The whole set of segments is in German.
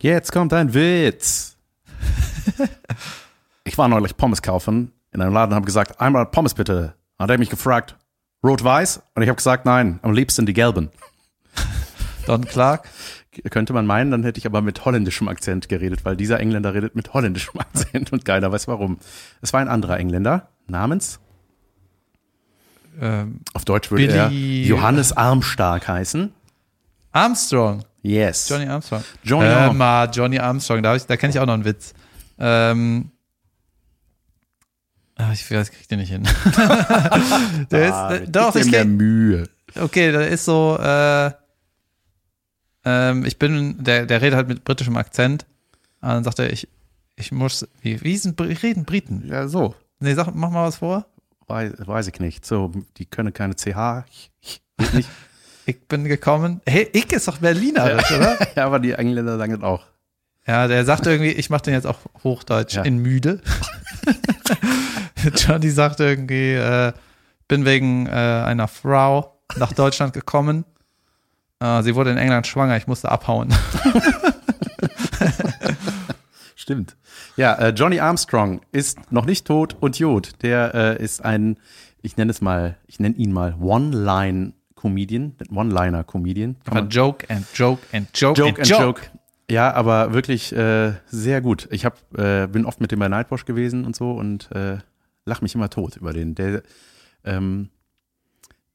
Jetzt kommt ein Witz. ich war neulich Pommes kaufen in einem Laden und habe gesagt, einmal Pommes bitte. Dann hat er mich gefragt, rot-weiß? Und ich habe gesagt, nein, am liebsten die gelben. Don Clark. Könnte man meinen, dann hätte ich aber mit holländischem Akzent geredet, weil dieser Engländer redet mit holländischem Akzent und keiner weiß warum. Es war ein anderer Engländer namens, Ähm, auf Deutsch würde Billy- er Johannes Armstark heißen. Armstrong. Yes. Johnny Armstrong. Johnny Hör Arm- mal, Johnny Armstrong, da, ich, da kenne ich auch noch einen Witz. Ähm, ah, ich weiß, krieg den nicht hin. der ist, Ah, äh, doch, ich kenn, Mühe. okay, der ist so, äh, ähm, ich bin, der, der redet halt mit britischem Akzent. Und dann sagt er, ich, ich muss, wie, wie sind, reden Briten? Ja, so. Nee, sag, mach mal was vor. Weiß, weiß ich nicht. So, die können keine CH. Ich, ich, nicht. Ich bin gekommen. Hey, ich ist doch Berlinerisch, oder? ja, aber die Engländer sagen das auch. Ja, der sagt irgendwie, ich mache den jetzt auch Hochdeutsch Ja. in müde. Johnny sagt irgendwie, äh, bin wegen äh, einer Frau nach Deutschland gekommen. Äh, sie wurde in England schwanger, ich musste abhauen. Stimmt. Ja, äh, Johnny Armstrong ist noch nicht tot und Jod. Der äh, ist ein, ich nenne es mal, ich nenne ihn mal One-Line-Comedian, One-Liner-Comedian. Kann Aber Joke and Joke and Joke, Joke and Joke. Ja, aber wirklich äh, sehr gut. Ich hab, äh, bin oft mit dem bei Nightwash gewesen und so und äh, lach mich immer tot über den. Der, ähm,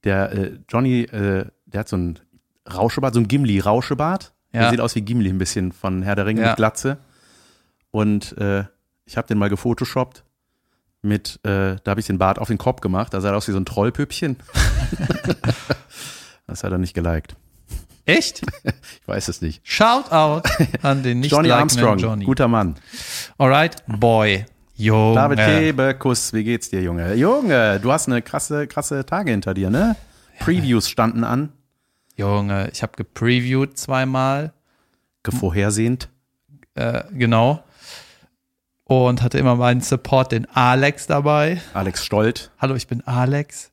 der äh, Johnny, äh, der hat so ein Rauschebart, so ein Gimli-Rauschebart. Der Ja. sieht aus wie Gimli ein bisschen von Herr der Ringe Ja. mit Glatze. Und äh, ich habe den mal gefotoshoppt mit, äh, da habe ich den Bart auf den Kopf gemacht. Da sah er aus wie so ein Trollpüppchen. das hat er nicht geliked. Echt? Ich weiß es nicht. Shout out an den nicht Johnny Armstrong, Johnny. guter Mann. Alright, Boy. Junge. David Kebekus, wie geht's dir, Junge? Junge, du hast eine krasse, krasse Tage hinter dir, ne? Previews standen an, Junge, ich habe gepreviewt zweimal. gevorhersehend. Äh, genau. Und hatte immer meinen Support, den Alex dabei. Alex Stolt. Hallo, ich bin Alex.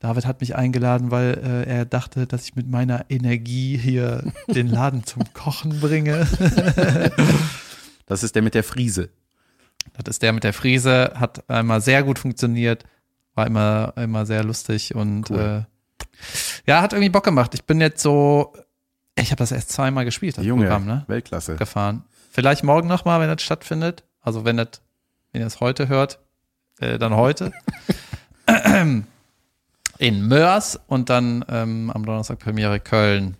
David hat mich eingeladen, weil äh, er dachte, dass ich mit meiner Energie hier den Laden zum Kochen bringe. Das ist der mit der Friese. Das ist der mit der Frise, hat einmal sehr gut funktioniert, war immer, immer sehr lustig und Cool. äh, ja, hat irgendwie Bock gemacht. Ich bin jetzt so, ich habe das erst zweimal gespielt, das Junge, Programm, ne? Weltklasse. Gefahren. Vielleicht morgen nochmal, wenn das stattfindet. Also wenn das, wenn ihr es heute hört, äh, dann heute. In Mörs und dann ähm, am Donnerstag Premiere Köln.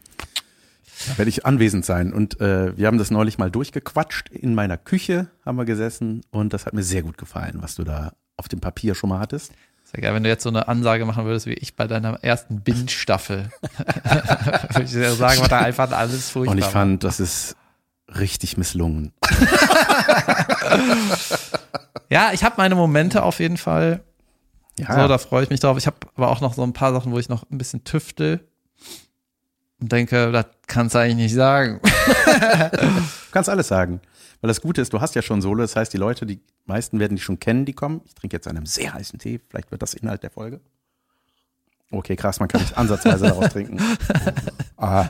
Da werde ich anwesend sein. Und äh, wir haben das neulich mal durchgequatscht. In meiner Küche haben wir gesessen und das hat mir sehr gut gefallen, was du da auf dem Papier schon mal hattest. Sehr geil, wenn du jetzt so eine Ansage machen würdest, wie ich bei deiner ersten Binge-Staffel. Würde ich dir sagen, war da einfach alles furchtbar. Und ich fand, das ist richtig misslungen. ja, ich habe meine Momente auf jeden Fall. Ja, So, da freue ich mich drauf. Ich habe aber auch noch so ein paar Sachen, wo ich noch ein bisschen tüftel und denke, das kannst du eigentlich nicht sagen. du kannst alles sagen. Weil das Gute ist, du hast ja schon Solo, das heißt, die Leute, die meisten werden dich schon kennen, die kommen. Ich trinke jetzt einen sehr heißen Tee, vielleicht wird das Inhalt der Folge. Okay, krass, man kann nicht ansatzweise daraus trinken. Ah.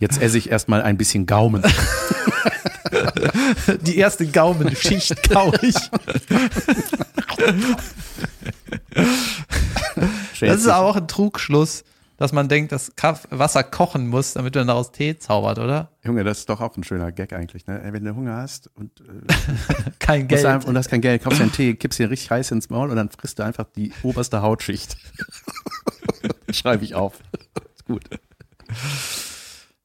Jetzt esse ich erstmal ein bisschen Gaumen. Die erste Gaumenschicht kau ich. Das ist aber auch ein Trugschluss, dass man denkt, dass Wasser kochen muss, damit man daraus Tee zaubert, oder? Junge, das ist doch auch ein schöner Gag eigentlich. Ne? Wenn du Hunger hast und, äh, Kein Geld. du einfach, und hast kein Geld, kaufst dir einen Tee, kippst dir richtig heiß ins Maul und dann frisst du einfach die oberste Hautschicht. Schreibe ich auf. Ist gut.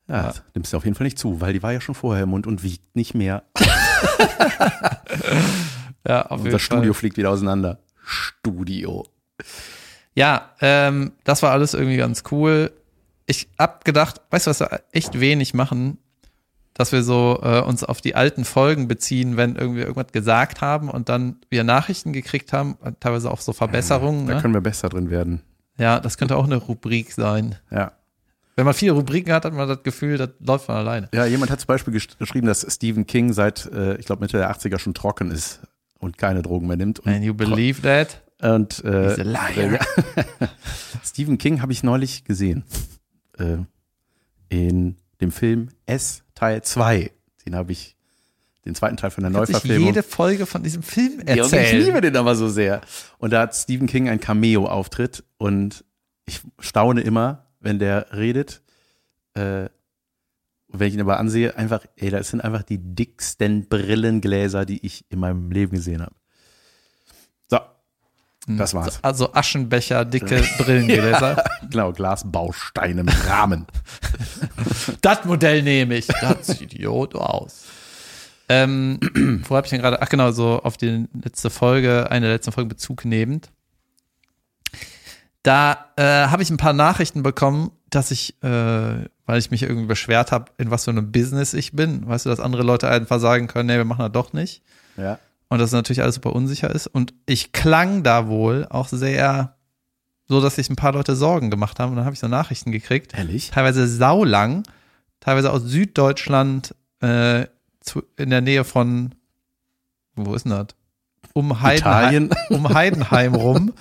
Ja, das nimmst du auf jeden Fall nicht zu, weil die war ja schon vorher im Mund und wiegt nicht mehr. ja, auf Unser Studio fliegt wieder auseinander. Studio. Ja, ähm, das war alles irgendwie ganz cool. Ich hab gedacht, weißt du, was wir echt wenig machen, dass wir so äh, uns auf die alten Folgen beziehen, wenn irgendwie irgendwas gesagt haben und dann wir Nachrichten gekriegt haben, teilweise auch so Verbesserungen. Da ne? können wir besser drin werden. Ja, das könnte auch eine Rubrik sein. Ja. Wenn man viele Rubriken hat, hat man das Gefühl, das läuft von alleine. Ja, jemand hat zum Beispiel geschrieben, dass Stephen King seit, äh, ich glaube, Mitte der 80er schon trocken ist und keine Drogen mehr nimmt. Und, And you believe that? und äh, He's a liar. Stephen King habe ich neulich gesehen. Äh, in dem Film S Teil 2. Den habe ich, den zweiten Teil von der dich Neuverfilmung. jede Folge von diesem Film Ja, und ich erzählen. liebe den aber so sehr. Und da hat Stephen King ein Cameo-Auftritt und ich staune immer, wenn der redet. Äh, wenn ich ihn aber ansehe, einfach, ey, das sind einfach die dicksten Brillengläser, die ich in meinem Leben gesehen habe. So, das war's. Also Aschenbecher, dicke Brillengläser. Genau, Glasbausteine mit Rahmen. Das Modell nehme ich. Das sieht Idiot aus. Ähm, wo habe ich denn gerade? Ach genau, so auf die letzte Folge, eine der letzten Folgen Bezug nehmend. Da äh, habe ich ein paar Nachrichten bekommen, dass ich, äh, weil ich mich irgendwie beschwert habe, in was für einem Business ich bin. Weißt du, dass andere Leute einfach sagen können, nee, wir machen das doch nicht. Ja. Und dass natürlich alles super unsicher ist. Und ich klang da wohl auch sehr so, dass sich ein paar Leute Sorgen gemacht haben. Und dann habe ich so Nachrichten gekriegt Ehrlich? teilweise saulang, teilweise aus Süddeutschland, äh, zu, in der Nähe von, wo ist denn das? Um Heidenheim, um Heidenheim rum,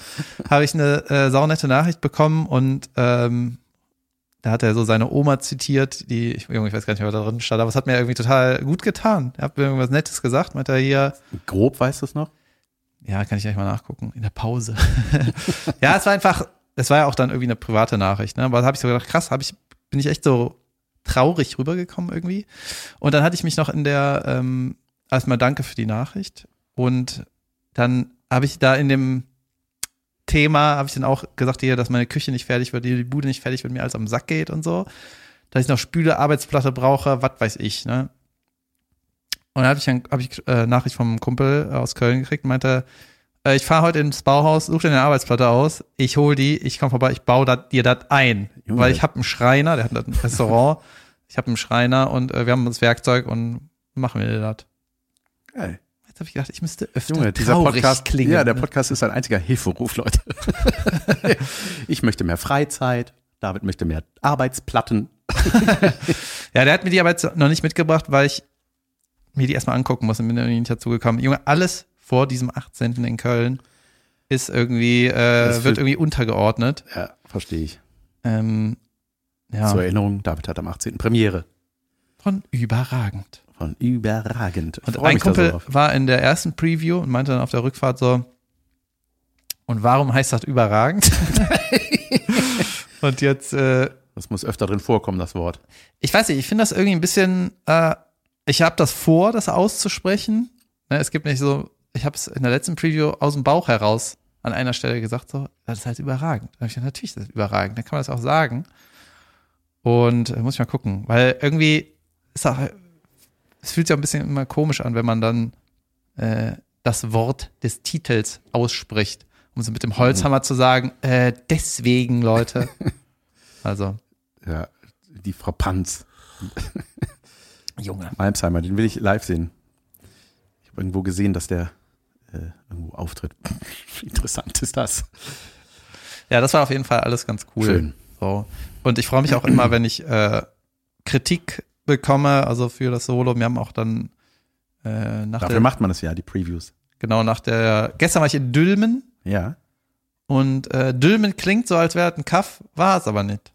habe ich eine äh, saunette Nachricht bekommen und ähm, da hat er so seine Oma zitiert, die, ich, ich weiß gar nicht, was da drin stand, aber es hat mir irgendwie total gut getan. Er hat mir irgendwas Nettes gesagt, meinte er hier, Grob weißt du es noch? ja, kann ich gleich mal nachgucken, in der Pause. ja, es war einfach, es war ja auch dann irgendwie eine private Nachricht, ne? Aber da habe ich so gedacht, krass, hab ich, bin ich echt so traurig rübergekommen irgendwie. Und dann hatte ich mich noch in der, ähm, erstmal danke für die Nachricht. Und dann habe ich da in dem Thema, habe ich dann auch gesagt, hier, dass meine Küche nicht fertig wird, die Bude nicht fertig wird, mir alles am Sack geht und so. Dass ich noch Spüle, Arbeitsplatte brauche, was weiß ich, ne? Und dann habe ich, hab ich äh, Nachricht vom Kumpel aus Köln gekriegt meinte, ich fahre heute ins Bauhaus, such dir eine Arbeitsplatte aus, ich hol die, ich komme vorbei, ich baue dat, dir das ein. Junge. Weil ich habe einen Schreiner, der hat ein Restaurant, ich habe einen Schreiner und äh, wir haben das Werkzeug und machen wir das. Geil. Jetzt habe ich gedacht, ich müsste öfter Junge, dieser Podcast, klingen. ja, der ne? Podcast ist ein einziger Hilferuf, Leute. ich möchte mehr Freizeit. David möchte mehr Arbeitsplatten. Ja, der hat mir die aber jetzt noch nicht mitgebracht, weil ich mir die erstmal angucken muss und bin irgendwie nicht dazu gekommen. Junge, alles vor diesem 18. in Köln ist irgendwie, äh, wird- wird irgendwie untergeordnet. Ja, verstehe ich. Ähm, ja, Zur Erinnerung, David hat am 18. Premiere. von überragend. Von überragend. Ich Und ein so Kumpel drauf. war in der ersten Preview und meinte dann auf der Rückfahrt so, und warum heißt das überragend? und jetzt, äh, Das muss öfter drin vorkommen, das Wort. ich weiß nicht, ich finde das irgendwie ein bisschen, äh, ich habe das vor, das auszusprechen. Ne, es gibt nicht so, ich habe es in der letzten Preview aus dem Bauch heraus an einer Stelle gesagt, so, das ist halt überragend. Da habe ich gesagt, natürlich ist das überragend, dann kann man das auch sagen. Und äh, muss ich mal gucken, weil irgendwie ist auch, es fühlt sich auch ein bisschen immer komisch an, wenn man dann äh, das Wort des Titels ausspricht, um so mit dem Holzhammer zu sagen, äh, deswegen, Leute. Also, Ja, die Frau Panz. Junge. Malmsheimer, den will ich live sehen. Irgendwo gesehen, dass der äh, irgendwo auftritt. Interessant ist das? Ja, das war auf jeden Fall alles ganz cool. Schön. So. Und ich freue mich auch immer, wenn ich äh, Kritik bekomme, also für das Solo. Wir haben auch dann äh, nach Dafür der, macht man es ja, die Previews. genau nach der, gestern war ich in Dülmen Ja. und äh, Dülmen klingt so, als wäre es ein Kaff, war es aber nicht.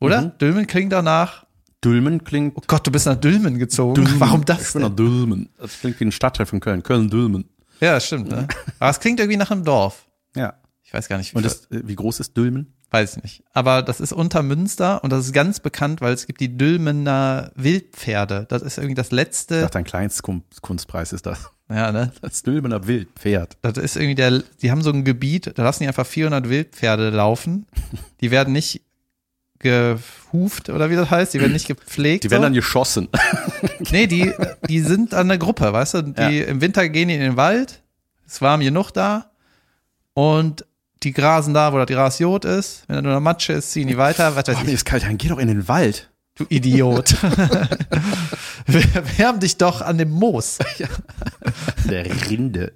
Oder? Mhm. Dülmen klingt danach, Dülmen klingt. oh Gott, du bist nach Dülmen gezogen. Dülmen. Warum Ich das bin nach? Dülmen. Das klingt wie ein Stadtteil von Köln. Köln-Dülmen. Ja, das stimmt, ne? Aber es klingt irgendwie nach einem Dorf. Ja. Ich weiß gar nicht, wie das, äh, wie groß ist Dülmen? Weiß ich nicht. Aber das ist unter Münster und das ist ganz bekannt, weil es gibt die Dülmener Wildpferde. Das ist irgendwie das Ich letzte. dachte, ein Kleinstkunstpreis ist das. Ja, ne? Das Dülmener Wildpferd. Das ist irgendwie der, die haben so ein Gebiet, da lassen die einfach 400 Wildpferde laufen. Die werden nicht gehuft oder wie das heißt, die werden nicht gepflegt. Die werden so. dann geschossen. Nee, die, die sind an der Gruppe, weißt du? Die, Im Winter gehen die in den Wald, ist warm genug da und die grasen da, wo das Gras Jod ist. Wenn da nur noch Matsche ist, ziehen die weiter. Was weiß Oh, mir ist kalt, dann geh doch in den Wald. Du Idiot. Wärm dich doch an dem Moos. Der Rinde.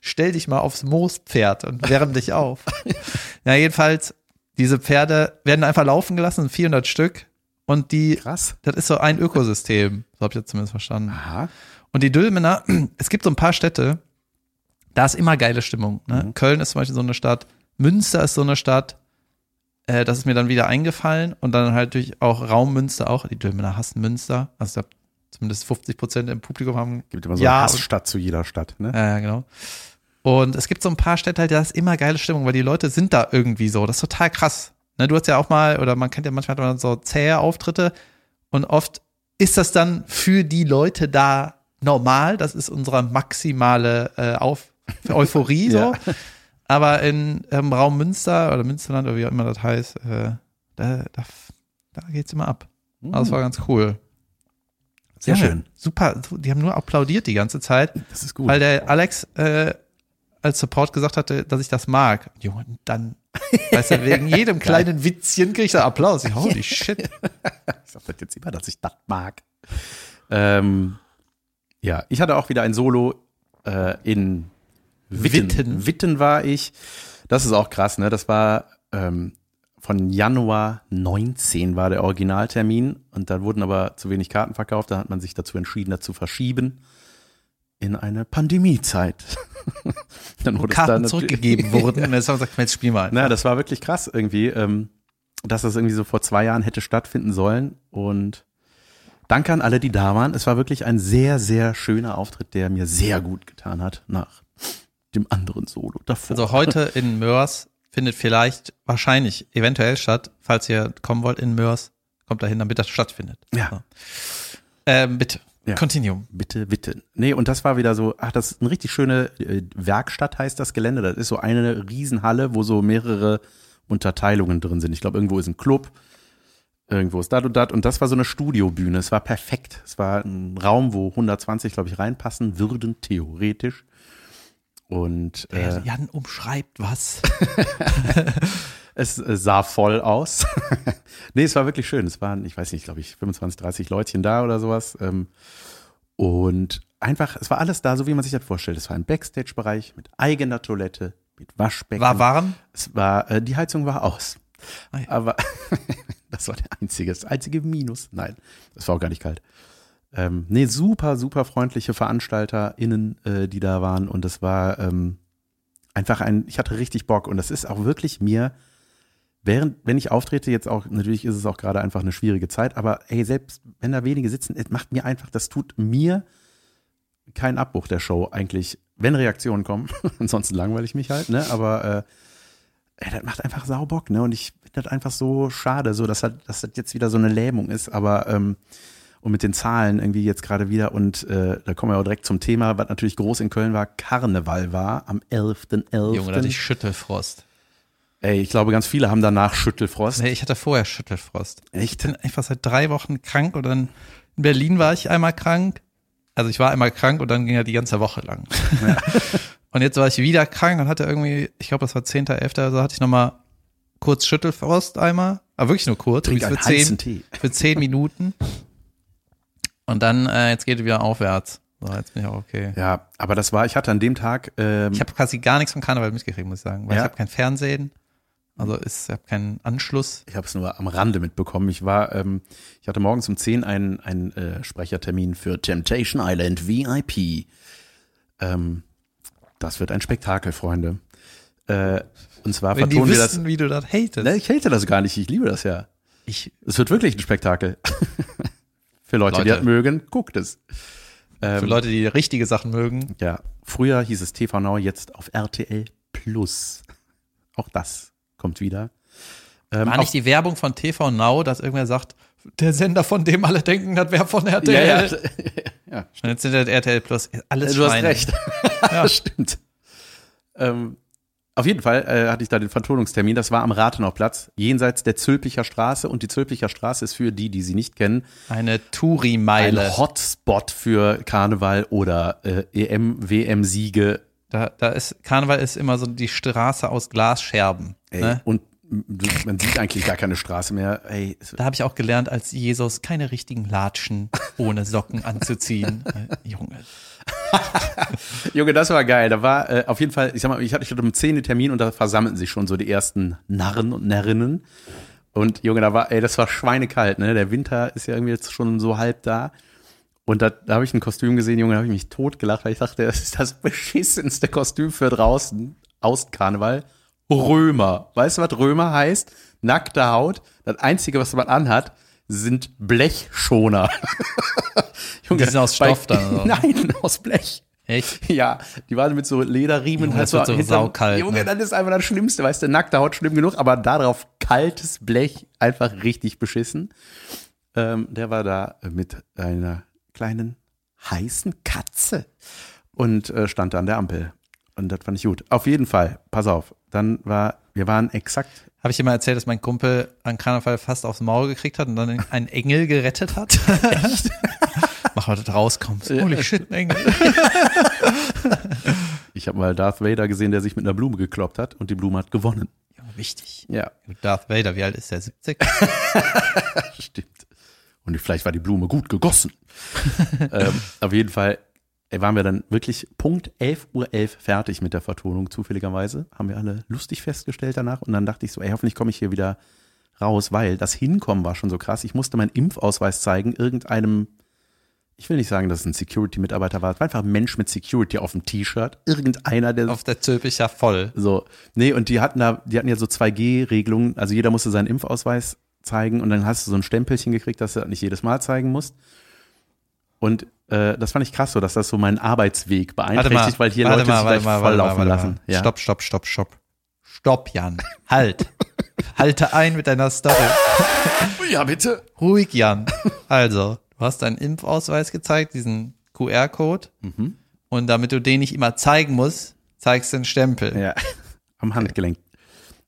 Stell dich mal aufs Moospferd und wärm dich auf. Ja, jedenfalls, diese Pferde werden einfach laufen gelassen, 400 Stück. Und die, Krass. das ist so ein Ökosystem. So habe ich jetzt zumindest verstanden. Aha. Und die Dülmener, es gibt so ein paar Städte, da ist immer geile Stimmung. Ne? Köln ist zum Beispiel so eine Stadt, Münster ist so eine Stadt, äh, das ist mir dann wieder eingefallen und dann halt durch auch Raummünster auch. Die Dülmener hassen Münster. Also zumindest 50 Prozent im Publikum haben. Gibt immer so Ja, eine Hassstadt zu jeder Stadt, ne? Ja, ja, genau. Und es gibt so ein paar Städte, halt, da ist immer geile Stimmung, weil die Leute sind da irgendwie so. Das ist total krass. Ne, du hast ja auch mal, oder man kennt ja manchmal man so zähe Auftritte und oft ist das dann für die Leute da normal. Das ist unsere maximale äh, Auf Euphorie so. Ja. Aber in ähm, Raum Münster oder Münsterland oder wie auch immer das heißt, äh, da, da, da geht's immer ab. Also das war ganz cool. Sehr Ja, schön. Super. Die haben nur applaudiert die ganze Zeit. Das ist gut. Weil der Alex äh, als Support gesagt hatte, dass ich das mag. Junge, und dann, weißt du, wegen jedem kleinen Witzchen krieg ich da Applaus. Ich, holy shit. Ich sag das jetzt immer, dass ich das mag. Ähm, ja, ich hatte auch wieder ein Solo äh, in Witten. Witten. Witten. war ich. Das ist auch krass, ne? Das war ähm, von Januar 19 war der Originaltermin und da wurden aber zu wenig Karten verkauft. Da hat man sich dazu entschieden, das zu verschieben in eine Pandemiezeit. dann wurde es Karten dann natürlich- zurückgegeben wurden. Und jetzt haben wir gesagt, jetzt spielen wir einfach. na, das war wirklich krass irgendwie, ähm, dass das irgendwie so vor zwei Jahren hätte stattfinden sollen. Und danke an alle, die da waren. Es war wirklich ein sehr, sehr schöner Auftritt, der mir sehr gut getan hat nach dem anderen Solo davor. Also heute in Mörs findet vielleicht, wahrscheinlich, eventuell statt. Falls ihr kommen wollt in Mörs, kommt dahin, damit das stattfindet. Ja. So. Ähm, bitte. Ja. Continuum. Bitte, bitte. Nee, und das war wieder so, ach, das ist eine richtig schöne äh, Werkstatt heißt das Gelände. Das ist so eine Riesenhalle, wo so mehrere Unterteilungen drin sind. Ich glaube, irgendwo ist ein Club, irgendwo ist dat und dat. Und das war so eine Studiobühne. Es war perfekt. Es war ein Raum, wo 120, glaube ich, reinpassen würden, theoretisch. Und äh, Jan umschreibt was. es äh, sah voll aus. nee, es war wirklich schön. Es waren, ich weiß nicht, glaube ich, 25, 30 Leutchen da oder sowas. Ähm, und einfach, es war alles da, so wie man sich das vorstellt. Es war ein Backstage-Bereich mit eigener Toilette, mit Waschbecken. War warm? Es war, äh, die Heizung war aus. Ah ja. Aber das war der einzige, das einzige Minus. Nein, es war auch gar nicht kalt. Ähm, nee, super, super freundliche VeranstalterInnen, äh, die da waren. Und es war ähm, einfach ein, ich hatte richtig Bock. Und das ist auch wirklich mir, während, wenn ich auftrete, jetzt auch, natürlich ist es auch gerade einfach eine schwierige Zeit, aber ey, selbst wenn da wenige sitzen, es macht mir einfach, das tut mir keinen Abbruch der Show eigentlich, wenn Reaktionen kommen. Ansonsten langweile ich mich halt, ne? Aber äh, ey, das macht einfach sau Bock, ne? Und ich finde das einfach so schade, so dass halt, dass das jetzt wieder so eine Lähmung ist, aber ähm, und mit den Zahlen irgendwie jetzt gerade wieder und äh, da kommen wir auch direkt zum Thema, was natürlich groß in Köln war, Karneval war am 11.11. Junge, da hatte ich Schüttelfrost. Ey, ich glaube, ganz viele haben danach Schüttelfrost. Nee, ich hatte vorher Schüttelfrost. Ich Echt? bin einfach seit drei Wochen krank und dann in Berlin war ich einmal krank. Also ich war einmal krank und dann ging ja die ganze Woche lang. und jetzt war ich wieder krank und hatte irgendwie, ich glaube, das war 10.11., also hatte ich nochmal kurz Schüttelfrost einmal. Aber wirklich nur kurz. Trink einen für zehn, Tee. für zehn Minuten. Und dann, äh, jetzt geht es wieder aufwärts. So, jetzt bin ich auch okay. Ja, aber das war, ich hatte an dem Tag, ähm, Ich habe quasi gar nichts vom Karneval mitgekriegt, muss ich sagen. Weil Ja. ich habe kein Fernsehen. Also ist, ich habe keinen Anschluss. ich habe es nur am Rande mitbekommen. Ich war, ähm, ich hatte morgens um 10 einen, einen äh, Sprechertermin für Temptation Island VIP. Ähm, das wird ein Spektakel, Freunde. Äh, und zwar Wenn die vertonen wir das. wie du das hatest. Ne, ich hate das gar nicht, ich liebe das ja. Ich, Es wird wirklich ein Spektakel. für Leute, die Leute. das mögen, guckt es. Ähm, für Leute, die richtige Sachen mögen. Ja, früher hieß es TV Now, jetzt auf RTL Plus. Auch das kommt wieder. Ähm, War nicht die Werbung von TV Now, dass irgendwer sagt, der Sender, von dem alle denken, das wäre von ja, RTL. ja, ja, Und jetzt sind das RTL Plus. Alles du hast Schweine. recht. Ja. Stimmt. Ähm, auf jeden Fall äh, hatte ich da den Vertonungstermin. Das war am Rathenauplatz, jenseits der Zülpicher Straße. Und die Zülpicher Straße ist für die, die sie nicht kennen, Eine ein Touri-Meile. Hotspot für Karneval oder äh, EM, WM-Siege. Da, da ist, Karneval ist immer so die Straße aus Glasscherben. Ey, Ne? Und man sieht eigentlich gar keine Straße mehr. Ey, Da habe ich auch gelernt, als Jesus keine richtigen Latschen ohne Socken anzuziehen. Äh, Junge. Junge, das war geil. Da war äh, auf jeden Fall, ich sag mal, ich hatte, ich hatte um 10 den Termin und da versammelten sich schon so die ersten Narren und Närrinnen. Und Junge, da war, ey, das war schweinekalt, ne? Der Winter ist ja irgendwie jetzt schon so halb da. Und da, da habe ich ein Kostüm gesehen, Junge, da habe ich mich totgelacht, weil ich dachte, das ist das beschissenste Kostüm für draußen, Außenkarneval. Römer. Weißt du, was Römer heißt? nackte Haut. Das Einzige, was man anhat, sind Blechschoner. Junge, die sind aus Stoff bei, dann, oder? Nein, aus Blech. Echt? Ja, die waren mit so Lederriemen Junge, halt so, so saukalt. Junge, ne? das ist einfach das Schlimmste, weißt du, nackte Haut schlimm genug, aber darauf kaltes Blech einfach richtig beschissen. Ähm, der war da mit einer kleinen heißen Katze und äh, stand da an der Ampel. Und das fand ich gut. Auf jeden Fall, pass auf. Dann war, wir waren exakt. Habe ich dir mal erzählt, dass mein Kumpel an Karneval fast aufs Maul gekriegt hat und dann einen Engel gerettet hat? Echt? Mach mal, dass du rauskommst. Holy shit, ein Engel. ich habe mal Darth Vader gesehen, der sich mit einer Blume gekloppt hat und die Blume hat gewonnen. Ja, wichtig. Ja. Darth Vader, wie alt ist der? 70? Stimmt. Und vielleicht war die Blume gut gegossen. ähm, auf jeden Fall waren wir dann wirklich Punkt 11.11 Uhr .11 fertig mit der Vertonung, zufälligerweise. Haben wir alle lustig festgestellt danach. Und dann dachte ich so, ey, hoffentlich komme ich hier wieder raus, weil das Hinkommen war schon so krass. Ich musste meinen Impfausweis zeigen, irgendeinem, ich will nicht sagen, dass es ein Security-Mitarbeiter war, es war einfach ein Mensch mit Security auf dem T-Shirt. Irgendeiner, der. Auf der Zülp ist ja voll. So. Nee, und die hatten da, die hatten ja so 2G-Regelungen. Also jeder musste seinen Impfausweis zeigen und dann hast du so ein Stempelchen gekriegt, dass du nicht jedes Mal zeigen musst. Und äh, das fand ich krass so, dass das so meinen Arbeitsweg beeinträchtigt, weil hier Leute mal, sich gleich mal, voll laufen lassen. Ja. Stopp, stopp, stopp, stopp. Stopp, Jan. Halt. Halte ein mit deiner Story. ja, bitte. Ruhig, Jan. Also, du hast deinen Impfausweis gezeigt, diesen QR-Code. Mhm. Und damit du den nicht immer zeigen musst, zeigst du den Stempel. Ja. Am Handgelenk.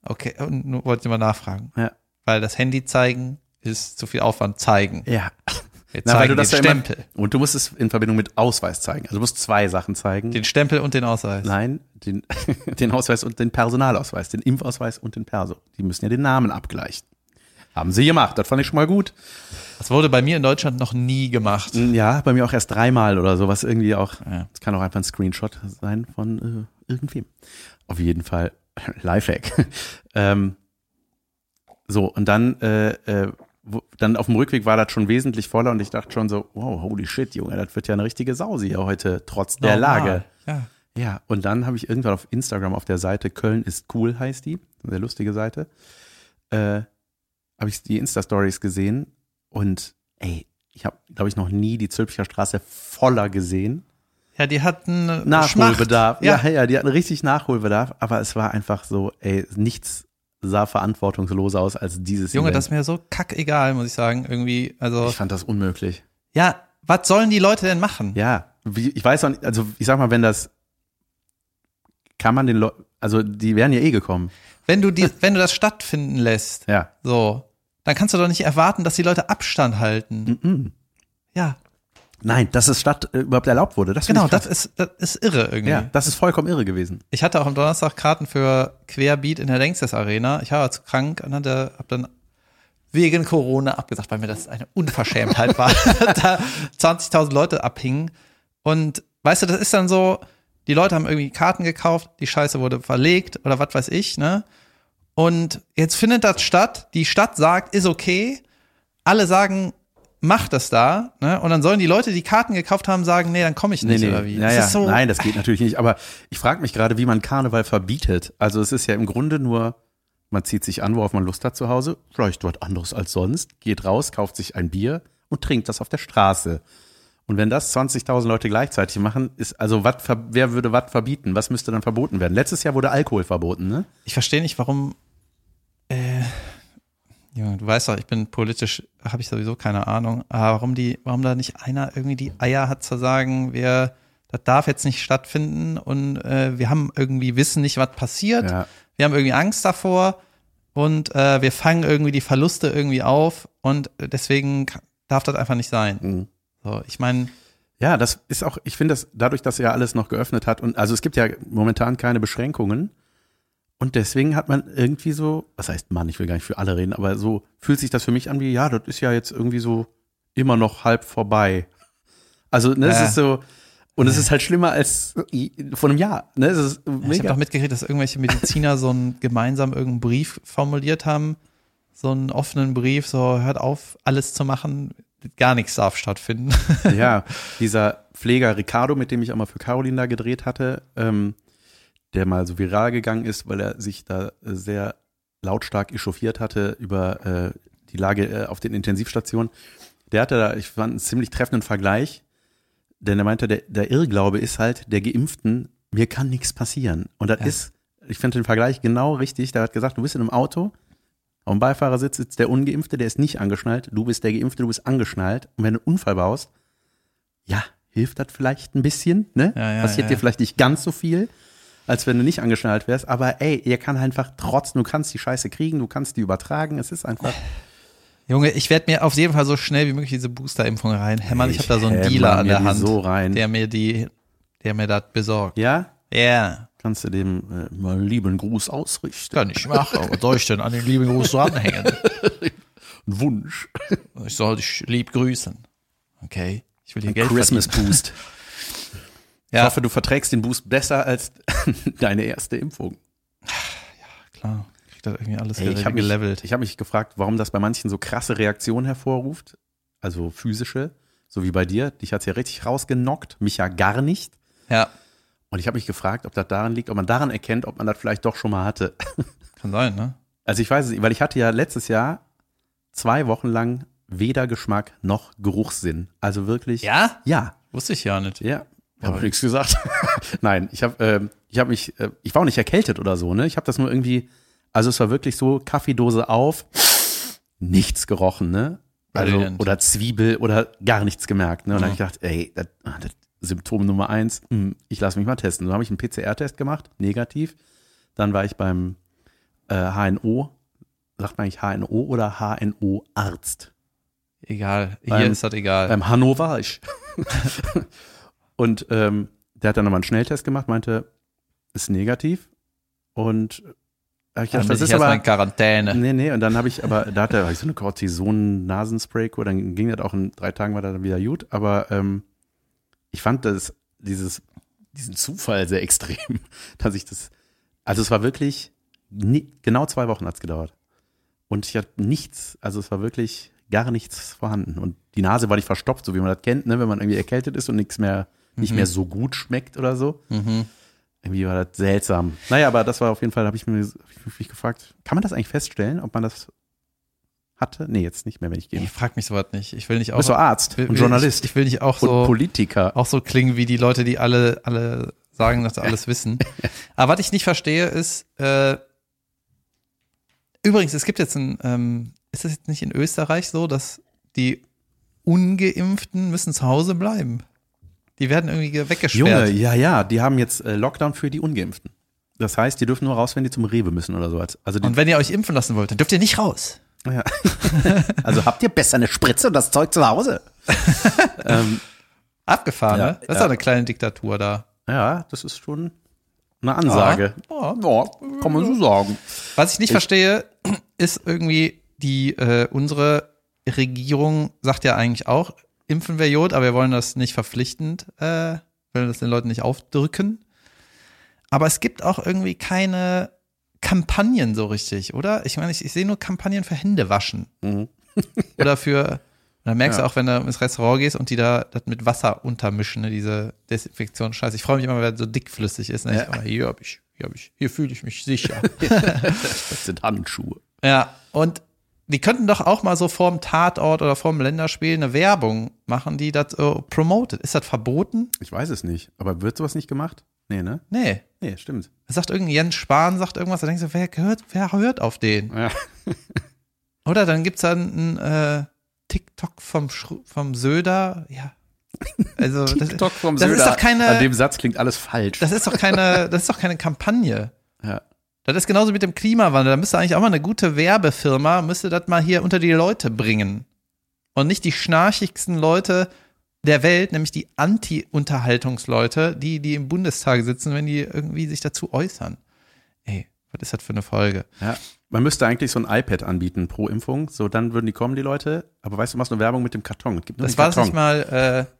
Okay, und nur wollte ich mal nachfragen. Ja. Weil das Handy zeigen ist zu viel Aufwand zeigen. Ja. Wir Na, weil du das den Stempel. Immer, und du musst es in Verbindung mit Ausweis zeigen. Also du musst zwei Sachen zeigen. Den Stempel und den Ausweis. Nein, den, den Ausweis und den Personalausweis, den Impfausweis und den Perso. Die müssen ja den Namen abgleichen. Haben sie gemacht, das fand ich schon mal gut. Das wurde bei mir in Deutschland noch nie gemacht. Ja, bei mir auch erst dreimal oder sowas irgendwie auch. Ja. Das kann auch einfach ein Screenshot sein von äh, irgendwem. Auf jeden Fall Lifehack. ähm, so, und dann äh, äh, dann auf dem Rückweg war das schon wesentlich voller und ich dachte schon so, wow, holy shit, Junge, das wird ja eine richtige Sausi hier heute, trotz der Normal. Lage. Ja. Ja, und dann habe ich irgendwann auf Instagram auf der Seite Köln ist cool heißt die, eine sehr lustige Seite, äh, habe ich die Insta-Stories gesehen und ey, ich habe, glaube ich, noch nie die Zülpicher Straße voller gesehen. Ja, die hatten Nachholbedarf. Ja. ja, ja, die hatten richtig Nachholbedarf, aber es war einfach so, ey, nichts sah verantwortungsloser aus als dieses Junge, Event. das ist mir so kackegal, muss ich sagen. Irgendwie, also. Ich fand das unmöglich. Ja, was sollen die Leute denn machen? Ja, wie, ich weiß auch nicht, also ich sag mal, wenn das, kann man den Leuten, also die wären ja eh gekommen. Wenn du die, wenn du das stattfinden lässt, ja. so, dann kannst du doch nicht erwarten, dass die Leute Abstand halten. Mm -mm. Ja, Nein, dass es statt äh, überhaupt erlaubt wurde. Das genau, das ist, das ist irre irgendwie. Ja, das ist vollkommen irre gewesen. Ich hatte auch am Donnerstag Karten für Querbeat in der Längstes Arena. Ich war zu krank und hatte, hab dann wegen Corona abgesagt, weil mir das eine Unverschämtheit war, da 20.000 Leute abhingen. Und weißt du, das ist dann so, die Leute haben irgendwie Karten gekauft, die Scheiße wurde verlegt oder was weiß ich, ne? Und jetzt findet das statt, die Stadt sagt, ist okay. Alle sagen, macht das da, ne? Und dann sollen die Leute, die Karten gekauft haben, sagen, nee, dann komme ich nicht nee, nee. oder wie? Naja, das so nein, das geht natürlich nicht. Aber ich frage mich gerade, wie man Karneval verbietet. Also es ist ja im Grunde nur, man zieht sich an, worauf man Lust hat zu Hause, vielleicht dort anderes als sonst, geht raus, kauft sich ein Bier und trinkt das auf der Straße. Und wenn das 20.000 Leute gleichzeitig machen, ist also wat, wer würde was verbieten? Was müsste dann verboten werden? Letztes Jahr wurde Alkohol verboten, ne? Ich verstehe nicht, warum ja, du weißt doch, ich bin politisch, habe ich sowieso keine Ahnung. Aber warum die, warum da nicht einer irgendwie die Eier hat zu sagen, wir, das darf jetzt nicht stattfinden und äh, wir haben irgendwie wissen nicht, was passiert. Ja. Wir haben irgendwie Angst davor und äh, wir fangen irgendwie die Verluste irgendwie auf und deswegen darf das einfach nicht sein. Mhm. So, ich meine. Ja, das ist auch, ich finde das, dadurch, dass er alles noch geöffnet hat und also es gibt ja momentan keine Beschränkungen und deswegen hat man irgendwie so, was heißt Mann, ich will gar nicht für alle reden, aber so fühlt sich das für mich an wie, ja, das ist ja jetzt irgendwie so immer noch halb vorbei. Also, ne, es ist so, und es ist halt schlimmer als vor einem Jahr. Ne? Es ist mega. Ich habe doch mitgekriegt, dass irgendwelche Mediziner so einen gemeinsam irgendeinen Brief formuliert haben, so einen offenen Brief, so hört auf, alles zu machen, gar nichts darf stattfinden. Ja, dieser Pfleger Ricardo, mit dem ich auch mal für Caroline da gedreht hatte, ähm, der mal so viral gegangen ist, weil er sich da sehr lautstark echauffiert hatte über äh, die Lage äh, auf den Intensivstationen. Der hatte da, ich fand, einen ziemlich treffenden Vergleich, denn er meinte, der, der Irrglaube ist halt, der Geimpften, mir kann nichts passieren. Und das Ja. ist, ich finde den Vergleich genau richtig. Der hat gesagt, du bist in einem Auto, auf dem Beifahrersitz sitzt der Ungeimpfte, der ist nicht angeschnallt, du bist der Geimpfte, du bist angeschnallt. Und wenn du einen Unfall baust, ja, hilft das vielleicht ein bisschen, ne? Ja, ja, Passiert dir vielleicht nicht ganz so viel, als wenn du nicht angeschnallt wärst. Aber ey, ihr kann einfach trotzdem, du kannst die Scheiße kriegen, du kannst die übertragen. Es ist einfach. Junge, ich werde mir auf jeden Fall so schnell wie möglich diese Boosterimpfung reinhämmern. Ich habe da so einen Dealer an der Hand, So rein. der mir die, der mir das besorgt. ja, Ja, kannst du dem äh, mal einen lieben Gruß ausrichten. kann ich machen. Was soll ich denn an den lieben Gruß so anhängen? Ein Wunsch. Ich soll dich lieb grüßen. Okay, ich will hier Geld Christmas verdienen. Boost. Ich Ja, hoffe, du verträgst den Boost besser als deine erste Impfung. klar. Kriegt das irgendwie alles Ey, ich habe mich, gelevelt. ich hab mich gefragt, warum das bei manchen so krasse Reaktionen hervorruft. Also physische, so wie bei dir. Dich hat's ja richtig rausgenockt, mich ja gar nicht. Ja, Und ich habe mich gefragt, ob das daran liegt, ob man daran erkennt, ob man das vielleicht doch schon mal hatte. kann sein, ne? Also ich weiß es nicht, weil ich hatte ja letztes Jahr zwei Wochen lang weder Geschmack noch Geruchssinn. Also wirklich. Ja? Ja. Wusste ich ja nicht. Ja. Habe nichts gesagt. Nein, ich habe ähm, ich habe mich äh, ich war auch nicht erkältet oder so, ne? Ich habe das nur irgendwie also es war wirklich so Kaffeedose auf, nichts gerochen, ne? Also Brilliant. oder Zwiebel oder gar nichts gemerkt, ne? Und dann habe ich gedacht, ey, das, ah, das Symptom Nummer eins, hm, ich lasse mich mal testen. Dann habe ich einen PCR-Test gemacht, negativ. Dann war ich beim äh, HNO, sagt man eigentlich HNO oder HNO-Arzt? Egal. Hier Beim- ist das egal. Beim Hannover ich. und ähm, der hat dann nochmal einen Schnelltest gemacht, meinte, ist negativ. Und hab ich bin das ist aber. in Quarantäne. Nee, nee, und dann habe ich, aber da hat er hab ich so eine Cortison-Nasenspray, dann ging das auch in drei Tagen war das dann wieder gut, aber ähm, ich fand das, dieses, diesen Zufall sehr extrem, dass ich das, also es war wirklich, nie, genau zwei Wochen hat's gedauert. Und ich hatte nichts, also es war wirklich gar nichts vorhanden. Und die Nase war nicht verstopft, so wie man das kennt, ne, wenn man irgendwie erkältet ist und nichts mehr, nicht mehr so gut schmeckt oder so. Mhm. Irgendwie war das seltsam. Naja, aber das war auf jeden Fall, habe ich mir hab ich mich gefragt, kann man das eigentlich feststellen, ob man das hatte? Nee, jetzt nicht mehr, wenn ich gehe. Ich frag mich sowas nicht. Ich will nicht Du auch. bist doch Arzt will, und Journalist Ich, ich will nicht auch und so, Politiker. auch so klingen wie die Leute, die alle, alle sagen, dass sie alles wissen. Aber was ich nicht verstehe, ist, äh, übrigens, es gibt jetzt ein, ähm, ist das jetzt nicht in Österreich so, dass die Ungeimpften müssen zu Hause bleiben? Die werden irgendwie Junge, weggesperrt. ja, ja, die haben jetzt äh, Lockdown für die Ungeimpften. Das heißt, die dürfen nur raus, wenn die zum Rewe müssen oder so. Also, Und wenn ihr euch impfen lassen wollt, dann dürft ihr nicht raus. ja. also habt ihr besser eine Spritze und das Zeug zu Hause? ähm, Abgefahren, Ja, ne? Das ist ja. doch eine kleine Diktatur da. ja, das ist schon eine Ansage. Ja. Ja, kann man so sagen. Was ich nicht verstehe, ist irgendwie die, äh, unsere Regierung sagt ja eigentlich auch, impfen wir Jod, aber wir wollen das nicht verpflichtend, äh, wollen das den Leuten nicht aufdrücken. Aber es gibt auch irgendwie keine Kampagnen so richtig, oder? Ich meine, ich, ich sehe nur Kampagnen für Händewaschen. Mhm. Oder für, da merkst Ja. du auch, wenn du ins Restaurant gehst und die da das mit Wasser untermischen, ne, diese Desinfektionsscheiße. Ich freue mich immer, wenn das so dickflüssig ist. Ne? Ja. Ich, aber hier hab ich, hier hab ich, hier fühle ich mich sicher. Das sind Handschuhe. Ja, und die könnten doch auch mal so vorm Tatort oder vorm Länderspiel eine Werbung machen, die das äh, promotet. Ist das verboten? Ich weiß es nicht. Aber wird sowas nicht gemacht? Nee, ne? Nee. Nee, stimmt. Es sagt irgendein Jens Spahn, sagt irgendwas, da denkst du, wer hört, wer hört auf den? Ja. Oder dann gibt's dann ein äh, TikTok vom, Schru- vom Söder, ja. Also, das, TikTok vom das Söder. ist doch keine- An dem Satz klingt alles falsch. das ist doch keine, das ist doch keine Kampagne. Das ist genauso mit dem Klimawandel. Da müsste eigentlich auch mal eine gute Werbefirma, müsste das mal hier unter die Leute bringen. Und nicht die schnarchigsten Leute der Welt, nämlich die Anti-Unterhaltungsleute, die, die im Bundestag sitzen, wenn die irgendwie sich dazu äußern. Ey, was ist das für eine Folge? Ja, man müsste eigentlich so ein iPad anbieten pro Impfung. So, dann würden die kommen, die Leute. Aber weißt du, du machst nur Werbung mit dem Karton. Das war Karton. nicht mal, äh,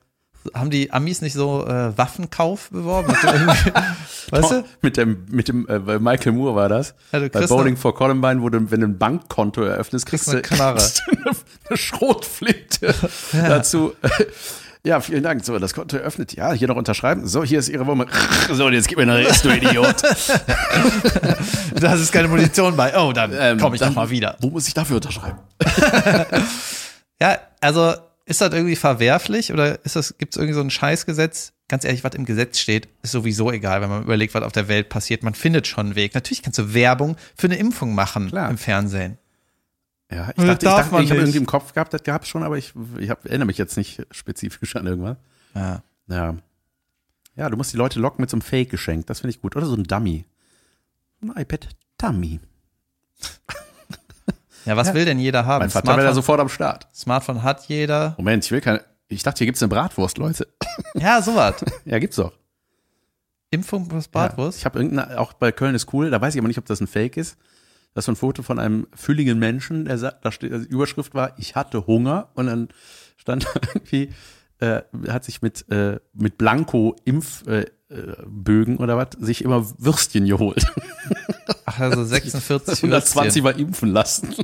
haben die Amis nicht so äh, Waffenkauf beworben? Weißt du? Mit dem, mit dem äh, bei Michael Moore war das. Ja, bei Bowling eine- for Columbine, wo du, wenn du ein Bankkonto eröffnest, kriegst, Kriegst eine kriegst du eine, eine Schrotflinte dazu. Ja, vielen Dank. So, das Konto eröffnet. Ja, hier noch unterschreiben. So, hier ist Ihre Wumme. So, und jetzt gib mir eine Rest, du Idiot. Da ist keine Munition bei. Oh, dann Ähm, komme ich dann- doch mal wieder. Wo muss ich dafür unterschreiben? Ja, also ist das irgendwie verwerflich oder ist das, gibt es irgendwie so ein Scheißgesetz? Ganz ehrlich, was im Gesetz steht, ist sowieso egal, wenn man überlegt, was auf der Welt passiert. Man findet schon einen Weg. Natürlich kannst du Werbung für eine Impfung machen Klar. im Fernsehen. Ja, ich dachte, ich, dachte, ich habe irgendwie im Kopf gehabt, das gab es schon, aber ich, ich hab, erinnere mich jetzt nicht spezifisch an irgendwas. Ja. Ja. Ja, du musst die Leute locken mit so einem Fake-Geschenk. Das finde ich gut. Oder so ein Dummy. Ein iPad-Dummy. Ja, was Ja. will denn jeder haben? Mein Vater wäre da Smartphone, sofort am Start. Smartphone hat jeder. Moment, ich will keine. Ich dachte, hier gibt's eine Bratwurst, Leute. Ja, sowas. Ja, gibt's doch. Impfung plus Ja. Bratwurst. Ich habe irgendeine, auch bei Köln ist cool, da weiß ich aber nicht, ob das ein Fake ist. Das ist so ein Foto von einem fülligen Menschen, der sagt, da steht, also die Überschrift war, ich hatte Hunger und dann stand da irgendwie, äh, hat sich mit, äh, mit Blanko-Impfbögen äh, Bögen oder was, sich immer Würstchen geholt. Ach, also 46 120 Würstchen. mal impfen lassen.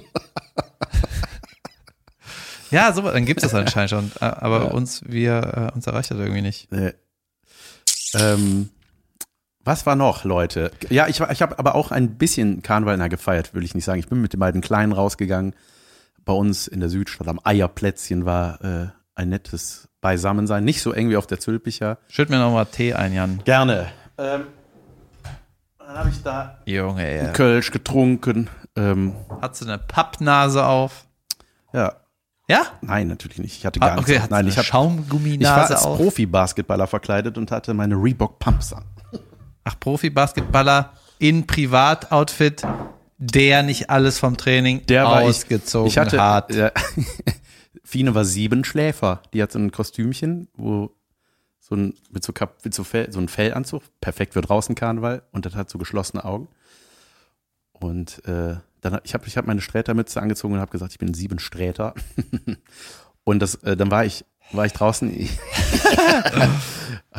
Ja, sowas, dann gibt es das anscheinend schon. Aber uns, wir, äh, uns erreicht das irgendwie nicht. Äh, ähm, was war noch, Leute? Ja, ich, war- ich habe aber auch ein bisschen Karneval na, gefeiert, will ich nicht sagen. Ich bin mit den beiden Kleinen rausgegangen. Bei uns in der Südstadt am Eierplätzchen war äh, ein nettes Beisammensein. Nicht so eng wie auf der Zülpicher. Schütt mir nochmal Tee ein, Jan. Gerne. Ähm, dann habe ich da Junge, ey. Kölsch getrunken. Ähm, Hat sie eine Pappnase auf? ja, Ja? nein, natürlich nicht. Ich hatte gar Ah, okay, nichts. hat Nein, ich, eine hab, ich war Schaumgumminase als auf? Profi-Basketballer verkleidet und hatte meine Reebok Pumps an. Ach, Profi-Basketballer in Privatoutfit, der nicht alles vom Training Der war ich- ausgezogen ich hatte, hat. Ja, Fine war sieben Schläfer. Die hat so ein Kostümchen, wo so ein, mit so, Kap, mit so, Fell, so ein Fellanzug, perfekt für draußen Karneval und das hat so geschlossene Augen. Und äh, dann ich habe ich hab meine Strätermütze angezogen und habe gesagt, ich bin ein sieben Sträter. und das, äh, dann war ich, war ich draußen.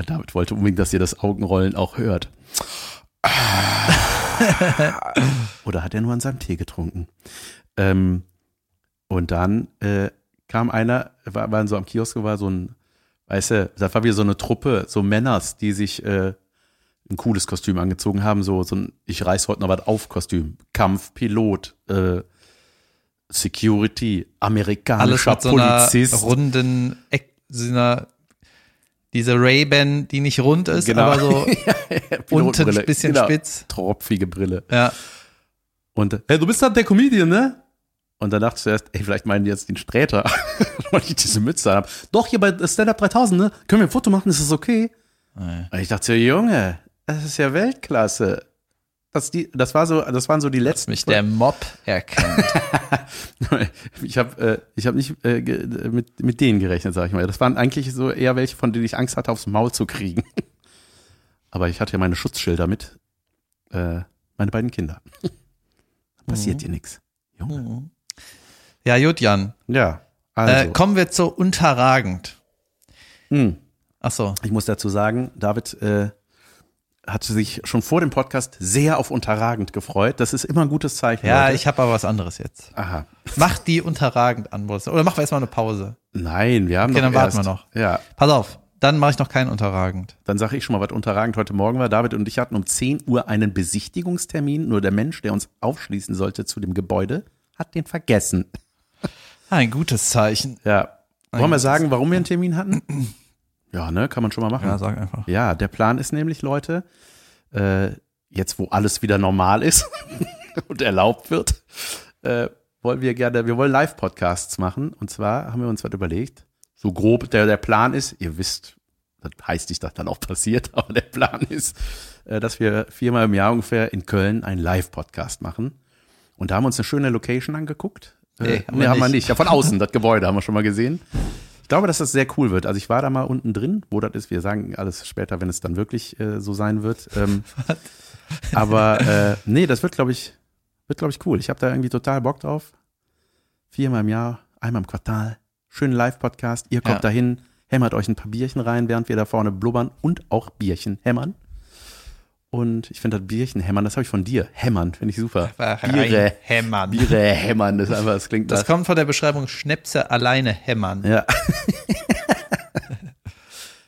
David wollte unbedingt, dass ihr das Augenrollen auch hört. Oder hat er nur an seinem Tee getrunken? Ähm, und dann äh, kam einer, war, war so am Kiosk, war so ein, weißt du, das war wieder so eine Truppe, so Männers, die sich äh, ein cooles Kostüm angezogen haben, so, so ein Ich reiß heute noch was auf Kostüm. Kampfpilot, äh, Security, Alles amerikanischer mit so einer Polizist. runden, Eck, so einer, diese Ray-Ban, die nicht rund ist, Genau. aber so unten ein bisschen genau. spitz. Tropfige Brille. Ja. Und, äh, hey, du bist halt der Comedian, ne? Und dann dachte ich zuerst, ey, vielleicht meinen die jetzt den Sträter, weil ich diese Mütze habe. Doch, hier bei Stand-Up 3000, ne? Können wir ein Foto machen? Ist das okay? Nee. Und ich dachte so, Junge, das ist ja Weltklasse. Das, die, das, war so, das waren so die letzten. mich der Mob erkennt. ich habe äh, ich hab nicht äh, mit, mit denen gerechnet, sag ich mal. Das waren eigentlich so eher welche, von denen ich Angst hatte, aufs Maul zu kriegen. Aber ich hatte ja meine Schutzschilder mit. Äh, meine beiden Kinder. Passiert dir nichts. Junge. Ja, gut, Jan. Ja, also. Äh, kommen wir zu unterragend. hm. Ach so. Ich muss dazu sagen, David äh, hatte sich schon vor dem Podcast sehr auf unterragend gefreut. Das ist immer ein gutes Zeichen. Ja, Leute. ich habe aber was anderes jetzt. Aha. Mach die unterragend an. Oder machen wir erstmal eine Pause. Nein, wir haben Okay, noch dann warten erst, wir noch. Ja, Pass auf, dann mache ich noch kein unterragend. dann sage ich schon mal, was unterragend heute Morgen war. David und ich hatten um 10 Uhr einen Besichtigungstermin. Nur der Mensch, der uns aufschließen sollte zu dem Gebäude, hat den vergessen. Ein gutes Zeichen. Ja. Wollen wir sagen, warum wir einen Termin hatten? Ja, ne, kann man schon mal machen. Ja, sag einfach. Ja, der Plan ist nämlich, Leute, äh, jetzt wo alles wieder normal ist und erlaubt wird, äh, wollen wir gerne, wir wollen Live-Podcasts machen. Und zwar haben wir uns was überlegt. So grob, der, der Plan ist, ihr wisst, das heißt nicht, dass dann auch passiert, aber der Plan ist, äh, dass wir viermal im Jahr ungefähr in Köln einen Live-Podcast machen. Und da haben wir uns eine schöne Location angeguckt. Äh, Nee, haben nee, wir haben wir nicht. nicht. Ja, von außen, das Gebäude haben wir schon mal gesehen. Ich glaube, dass das sehr cool wird. Also ich war da mal unten drin, wo das ist. Wir sagen alles später, wenn es dann wirklich äh, so sein wird. Ähm, aber äh, nee, das wird, glaube ich, wird, glaube ich, cool. Ich habe da irgendwie total Bock drauf. Viermal im Jahr, einmal im Quartal. Schönen Live-Podcast. Ihr kommt Ja. dahin, hämmert euch ein paar Bierchen rein, während wir da vorne blubbern und auch Bierchen hämmern. Und ich finde das Bierchen hämmern, das habe ich von dir. Hämmern, finde ich super. Biere, hämmern. Biere hämmern, das ist einfach, das klingt Das nach- kommt von der Beschreibung Schnäpse alleine hämmern. Ja.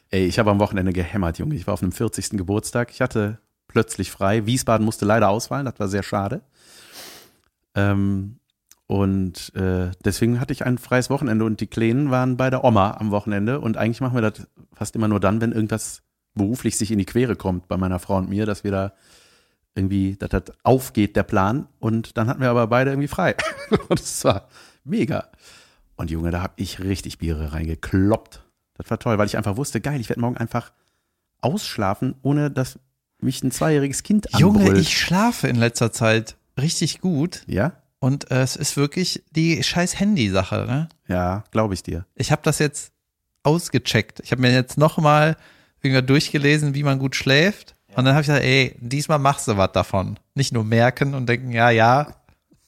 Ey, ich habe am Wochenende gehämmert, Junge. Ich war auf einem 40. Geburtstag. Ich hatte plötzlich frei. Wiesbaden musste leider ausfallen, das war sehr schade. Ähm, und äh, deswegen hatte ich ein freies Wochenende und die Kleinen waren bei der Oma am Wochenende. Und eigentlich machen wir das fast immer nur dann, wenn irgendwas beruflich sich in die Quere kommt bei meiner Frau und mir, dass wir da irgendwie, dass das aufgeht, der Plan. Und dann hatten wir aber beide irgendwie frei. und es war mega. Und Junge, da habe ich richtig Biere reingekloppt. Das war toll, weil ich einfach wusste, geil, ich werde morgen einfach ausschlafen, ohne dass mich ein zweijähriges Kind anbrüllt. Junge, ich schlafe in letzter Zeit richtig gut. Ja? Und äh, es ist wirklich die scheiß Handy-Sache. Ne? Ja, glaube ich dir. Ich habe das jetzt ausgecheckt. Ich habe mir jetzt nochmal irgendwie durchgelesen, wie man gut schläft. Und dann habe ich gesagt, ey, diesmal machst du was davon. Nicht nur merken und denken, ja, ja.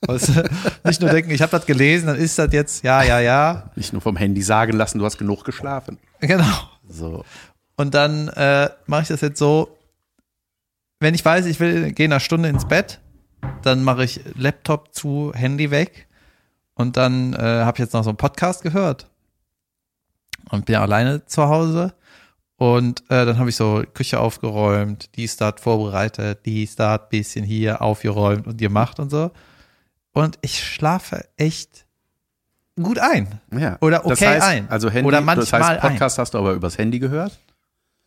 Weißt du? Nicht nur denken, ich habe das gelesen, dann ist das jetzt, ja, ja, ja. Nicht nur vom Handy sagen lassen, du hast genug geschlafen. Genau. So. Und dann äh, mache ich das jetzt so, wenn ich weiß, ich will gehe eine Stunde ins Bett, dann mache ich Laptop zu, Handy weg und dann äh, habe ich jetzt noch so einen Podcast gehört und bin alleine zu Hause und äh, dann habe ich so Küche aufgeräumt, dies, das vorbereitet, dies, das, bisschen hier aufgeräumt und gemacht und so. Und ich schlafe echt gut ein. Ja. Oder okay das heißt, ein. Also Handy, Oder das manchmal heißt, Podcast hast du aber übers Handy gehört?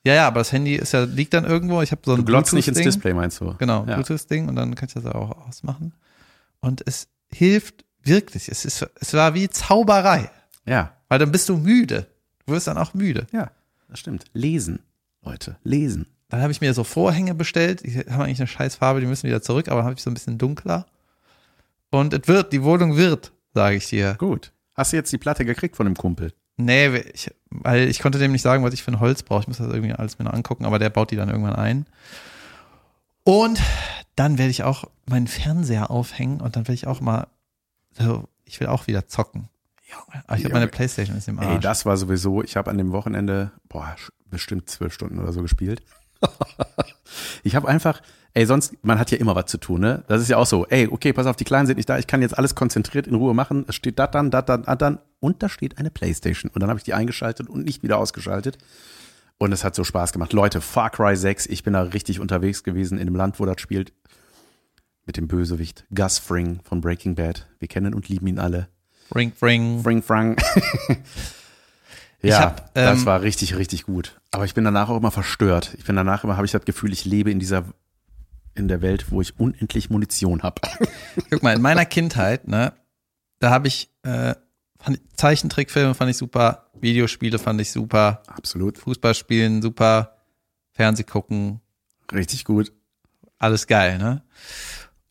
Ja, ja, aber das Handy ist ja, liegt dann irgendwo. Ich habe so ein Du glotzt nicht ins. Display, meinst du? Genau, Ja. Bluetooth-Ding und dann kann ich das auch ausmachen. Und es hilft wirklich. Es, ist, es war wie Zauberei, Ja, weil dann bist du müde. Du wirst dann auch müde. ja, das stimmt. Lesen, Leute, lesen. Dann habe ich mir so Vorhänge bestellt. Die haben eigentlich eine scheiß Farbe, die müssen wieder zurück, aber habe ich so ein bisschen dunkler. Und es wird, die Wohnung wird, sage ich dir. Gut. Hast du jetzt die Platte gekriegt von dem Kumpel? Nee, ich, weil ich konnte dem nicht sagen, was ich für ein Holz brauche. Ich muss das irgendwie alles mir noch angucken, aber der baut die dann irgendwann ein. Und dann werde ich auch meinen Fernseher aufhängen und dann werde ich auch mal, so, ich will auch wieder zocken. Junge, aber ich habe meine. Playstation ist im Arsch. Ey, das war sowieso, ich habe an dem Wochenende, boah, bestimmt zwölf Stunden oder so gespielt. ich habe einfach, ey, sonst, man hat ja immer was zu tun, ne? Das ist ja auch so, ey, okay, pass auf, die Kleinen sind nicht da, ich kann jetzt alles konzentriert in Ruhe machen. Es steht dat dann, dat dann, dat dann und da steht eine Playstation. Und dann habe ich die eingeschaltet und nicht wieder ausgeschaltet. Und es hat so Spaß gemacht. Leute, Far Cry 6, ich bin da richtig unterwegs gewesen in dem Land, wo das spielt. Mit dem Bösewicht Gus Fring von Breaking Bad. Wir kennen und lieben ihn alle. Ring, ring. Fring Frang. Ja, hab, das ähm, war richtig, richtig gut. Aber ich bin danach auch immer verstört. Ich bin danach immer, habe ich das Gefühl, ich lebe in dieser, in der Welt, wo ich unendlich Munition habe. Guck mal, in meiner Kindheit, ne, da habe ich äh, fand, Zeichentrickfilme fand ich super, Videospiele fand ich super, Absolut. Fußballspielen super, Fernseh gucken, Richtig gut. alles geil, ne?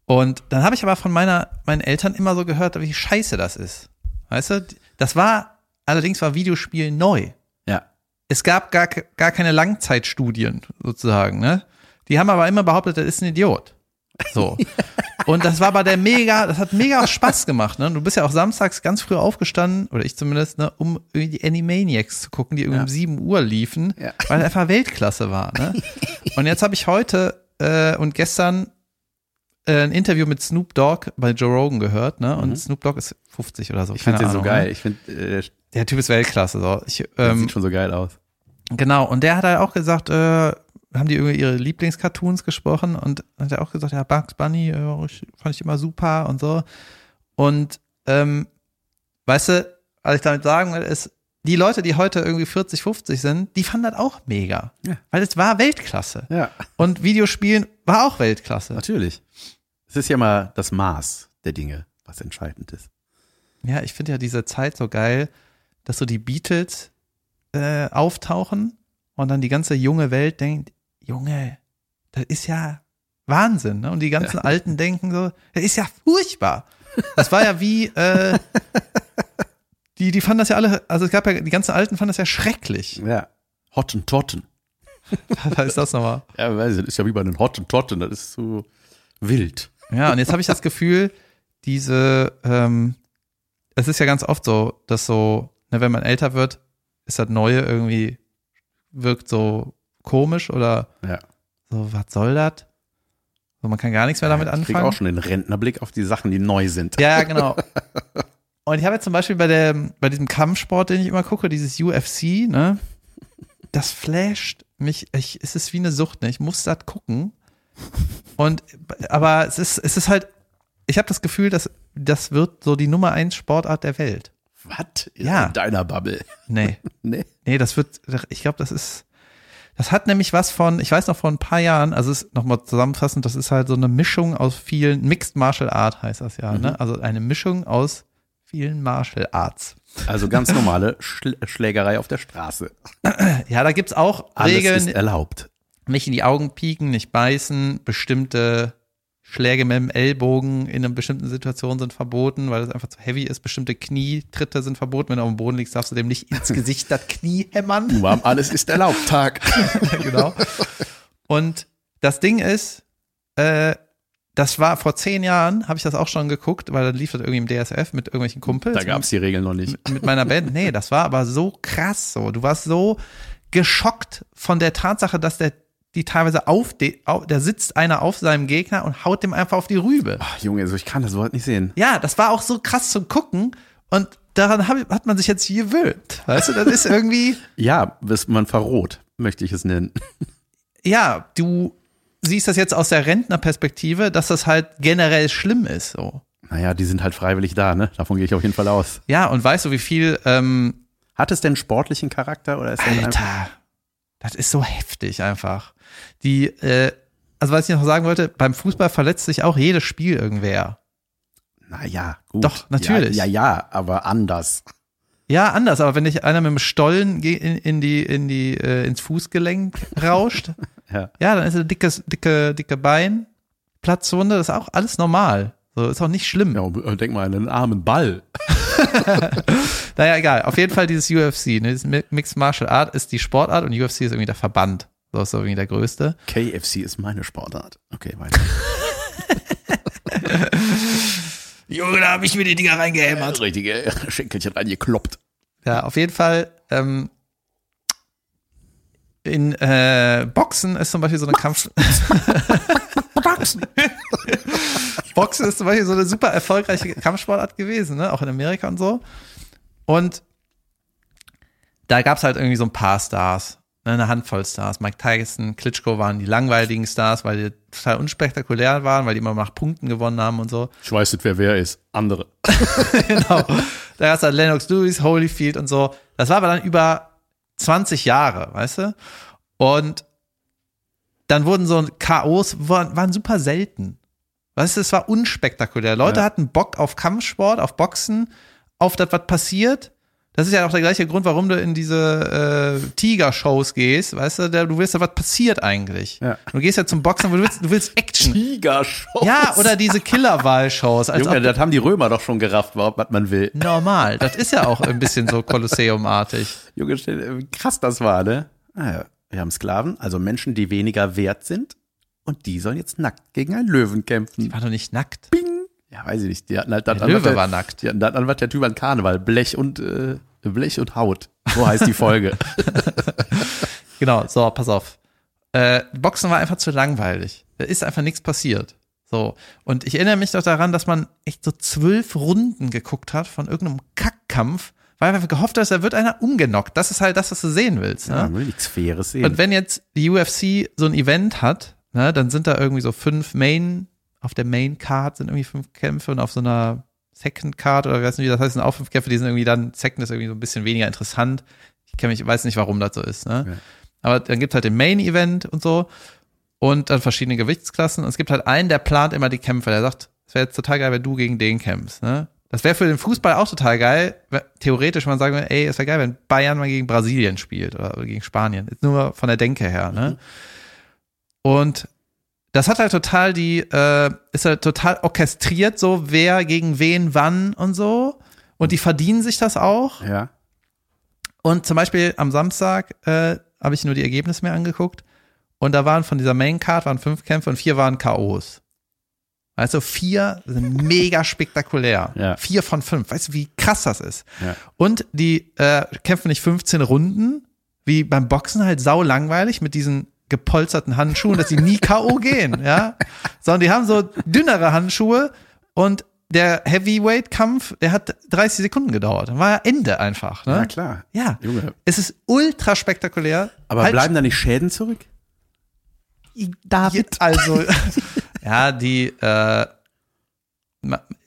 Und dann habe ich aber von meiner, meinen Eltern immer so gehört, wie scheiße das ist. Weißt du? Das war, allerdings war Videospiel neu. Ja. Es gab gar, gar keine Langzeitstudien sozusagen, ne? Die haben aber immer behauptet, das ist ein Idiot. So. Und das war aber der mega, das hat mega Spaß gemacht, ne? Du bist ja auch samstags ganz früh aufgestanden, oder ich zumindest, ne, um irgendwie die Animaniacs zu gucken, die irgendwie Ja. um 7 Uhr liefen, Ja. weil einfach Weltklasse war, ne? Und jetzt habe ich heute äh, und gestern äh, ein Interview mit Snoop Dogg bei Joe Rogan gehört, ne? Und Snoop Dogg ist 50 oder so. Mhm. Ich finde den so geil. Ne? Ich finde, äh, Der Typ ist Weltklasse, so. Ich, ähm, sieht schon so geil aus. Genau, und der hat halt auch gesagt, äh, haben die über ihre Lieblingscartoons gesprochen und hat er auch gesagt, ja, Bugs Bunny äh, fand ich immer super und so. Und ähm, weißt du, was ich damit sagen will, ist, die Leute, die heute irgendwie 40, 50 sind, die fanden das auch mega. Ja. Weil es war Weltklasse. Ja, Und Videospielen war auch Weltklasse. natürlich. Es ist ja mal das Maß der Dinge, was entscheidend ist. Ja, ich finde ja diese Zeit so geil, dass so die Beatles äh, auftauchen und dann die ganze junge Welt denkt, Junge, das ist ja Wahnsinn. Ne? Und die ganzen Alten denken so, das ist ja furchtbar. Das war ja wie, äh, die, die fanden das ja alle, also es gab ja, die ganzen Alten fanden das ja schrecklich. Ja. Hottentotten. Was ist das nochmal? Ja, weiß ich, das ist ja wie bei den Hottentotten. Das ist so wild. Ja, und jetzt habe ich das Gefühl, diese, ähm, es ist ja ganz oft so, dass so, ne, wenn man älter wird, ist das Neue irgendwie, wirkt so komisch oder Ja. so, was soll das? So, man kann gar nichts mehr damit ich krieg anfangen. auch schon den Rentnerblick auf die Sachen, die neu sind. Ja, genau. Und ich habe jetzt zum Beispiel bei der, bei diesem Kampfsport, den ich immer gucke, dieses UFC, ne? das flasht mich, ich, es ist wie eine Sucht, ne? ich muss das gucken. Und, aber es ist, es ist halt, ich habe das Gefühl, dass das wird so die Nummer eins Sportart der Welt. Was? Ja. In deiner Bubble. Nee, Nee. nee, das wird, ich glaube, das ist, das hat nämlich was von, ich weiß noch vor ein paar Jahren, also es ist nochmal zusammenfassend, das ist halt so eine Mischung aus vielen, Mixed Martial Art heißt das ja, ne? Also eine Mischung aus vielen Martial Arts. Also ganz normale Schl Schlägerei auf der Straße. Ja, da gibt's auch Alles Regeln, ist erlaubt. Nicht in die Augen pieken, nicht beißen, bestimmte Schläge mit dem Ellbogen in einer bestimmten Situation sind verboten, weil es einfach zu heavy ist. Bestimmte Knietritte sind verboten. Wenn du auf dem Boden liegst, darfst du dem nicht ins Gesicht das Knie hämmern. Nur am Alles ist erlaubt Tag. genau. Und das Ding ist, äh, das war vor zehn Jahren, habe ich das auch schon geguckt, weil dann lief das irgendwie im DSF mit irgendwelchen Kumpels. Da gab's die Regeln noch nicht. mit meiner Band. Nee, das war aber so krass so. Du warst so geschockt von der Tatsache, dass der die teilweise auf, de, auf der sitzt einer auf seinem Gegner und haut dem einfach auf die Rübe. Ach, Junge, so ich kann das Wort nicht sehen. Ja, das war auch so krass zum Gucken und daran hab, hat man sich jetzt gewöhnt. Weißt du, das ist irgendwie, Ja, bis man verroht, möchte ich es nennen. ja, du siehst das jetzt aus der Rentnerperspektive, dass das halt generell schlimm ist. So. Naja, die sind halt freiwillig da, ne? Davon gehe ich auf jeden Fall aus. Ja, und weißt du, wie viel, ähm, Hat es denn sportlichen Charakter oder ist das. Alter, das ist so heftig einfach. Die, äh, also was ich noch sagen wollte, beim Fußball verletzt sich auch jedes Spiel irgendwer. Naja, gut. Doch, natürlich. Ja, ja, ja, aber anders. Ja, anders, aber wenn dich einer mit dem Stollen in, in die, in die, äh, ins Fußgelenk rauscht, Ja. ja, dann ist ein dickes, dicke, dicke Bein, Platzwunde, das ist auch alles normal. So, ist auch nicht schlimm. ja denk mal an einen armen Ball. Naja, egal. Auf jeden Fall dieses UFC, ne, dieses Mi- Mixed Martial Art ist die Sportart und UFC ist irgendwie der Verband. So ist so irgendwie der größte. KFC ist meine Sportart. Okay, weiter. Junge, da habe ich mir die Dinger reingehämmert. Richtige Schenkelchen reingekloppt. Ja, auf jeden Fall. Ähm, in äh, Boxen ist zum Beispiel so eine Kampf. Boxen. Boxen ist zum Beispiel so eine super erfolgreiche Kampfsportart gewesen, ne? auch in Amerika und so. Und da gab's halt irgendwie so ein paar Stars? Eine Handvoll Stars. Mike Tyson, Klitschko waren die langweiligen Stars, weil die total unspektakulär waren, weil die immer nach Punkten gewonnen haben und so. Ich weiß nicht, wer wer ist. Andere. genau. Da gab's halt Lennox Lewis, Holyfield und so. Das war aber dann über 20 Jahre, weißt du? Und dann wurden so K.O.s, waren, waren super selten. Weißt du, es war unspektakulär. Leute Ja. hatten Bock auf Kampfsport, auf Boxen, auf das, was passiert. Das ist ja auch der gleiche Grund, warum du in diese äh, Tiger-Shows gehst, weißt du, der, du willst ja, was passiert eigentlich. Ja. Du gehst ja zum Boxen, du willst, du willst Action. Tigershow. Ja, oder diese Killerwahl-Shows. Junge, ob- das haben die Römer doch schon gerafft, was man will. normal. Das ist ja auch ein bisschen so Kolosseum-artig. Junge, wie krass das war, ne? Ah, ja. Wir haben Sklaven, also Menschen, die weniger wert sind. Und die sollen jetzt nackt gegen einen Löwen kämpfen. War doch nicht nackt. Bing! Ja, weiß ich nicht. Die hatten halt das Der an, Löwe war nackt. Die hatten das an, was der Typ an Karneval. Blech und, äh, Blech und Haut. So heißt die Folge. Genau, so, pass auf. Äh, Boxen war einfach zu langweilig. Da ist einfach nichts passiert. So. Und ich erinnere mich doch daran, dass man echt so zwölf Runden geguckt hat von irgendeinem Kackkampf, weil man gehofft hat, da wird einer umgenockt. Das ist halt das, was du sehen willst. Ne? ja, man will nichts Faires sehen. Und wenn jetzt die UFC so ein Event hat, ne, dann sind da irgendwie so fünf Main, auf der Main Card sind irgendwie fünf Kämpfe und auf so einer Second Card oder weiß nicht, wie das heißt, sind auch fünf Kämpfe, die sind irgendwie dann, Second ist irgendwie so ein bisschen weniger interessant. Ich kenn mich, weiß nicht, warum das so ist, ne? Ja. Aber dann gibt halt den Main Event und so und dann verschiedene Gewichtsklassen und es gibt halt einen, der plant immer die Kämpfe, der sagt, es wäre jetzt total geil, wenn du gegen den kämpfst, ne? Das wäre für den Fußball auch total geil. Theoretisch man sagen würde, ey, es wäre geil, wenn Bayern mal gegen Brasilien spielt oder, gegen Spanien. Ist nur von der Denke her, ne? Und das hat halt total die, äh, ist halt total orchestriert, so wer gegen wen wann und so. Und die verdienen sich das auch. ja. Und zum Beispiel am Samstag äh, habe ich nur die Ergebnisse mir angeguckt. Und da waren von dieser Main Card waren fünf Kämpfe und vier waren K.O.s. Also vier sind mega spektakulär. Ja. Vier von fünf. Weißt du, wie krass das ist? Ja. Und die äh, kämpfen nicht 15 Runden, wie beim Boxen halt sau langweilig mit diesen gepolsterten Handschuhen, dass sie nie K.O. gehen, ja. Sondern die haben so dünnere Handschuhe und der Heavyweight-Kampf, der hat 30 Sekunden gedauert. Dann war Ende einfach. Ne? Ja, klar. Ja. Junge. Es ist ultra spektakulär. Aber Halt- bleiben da nicht Schäden zurück? David. Also, ja, die, äh,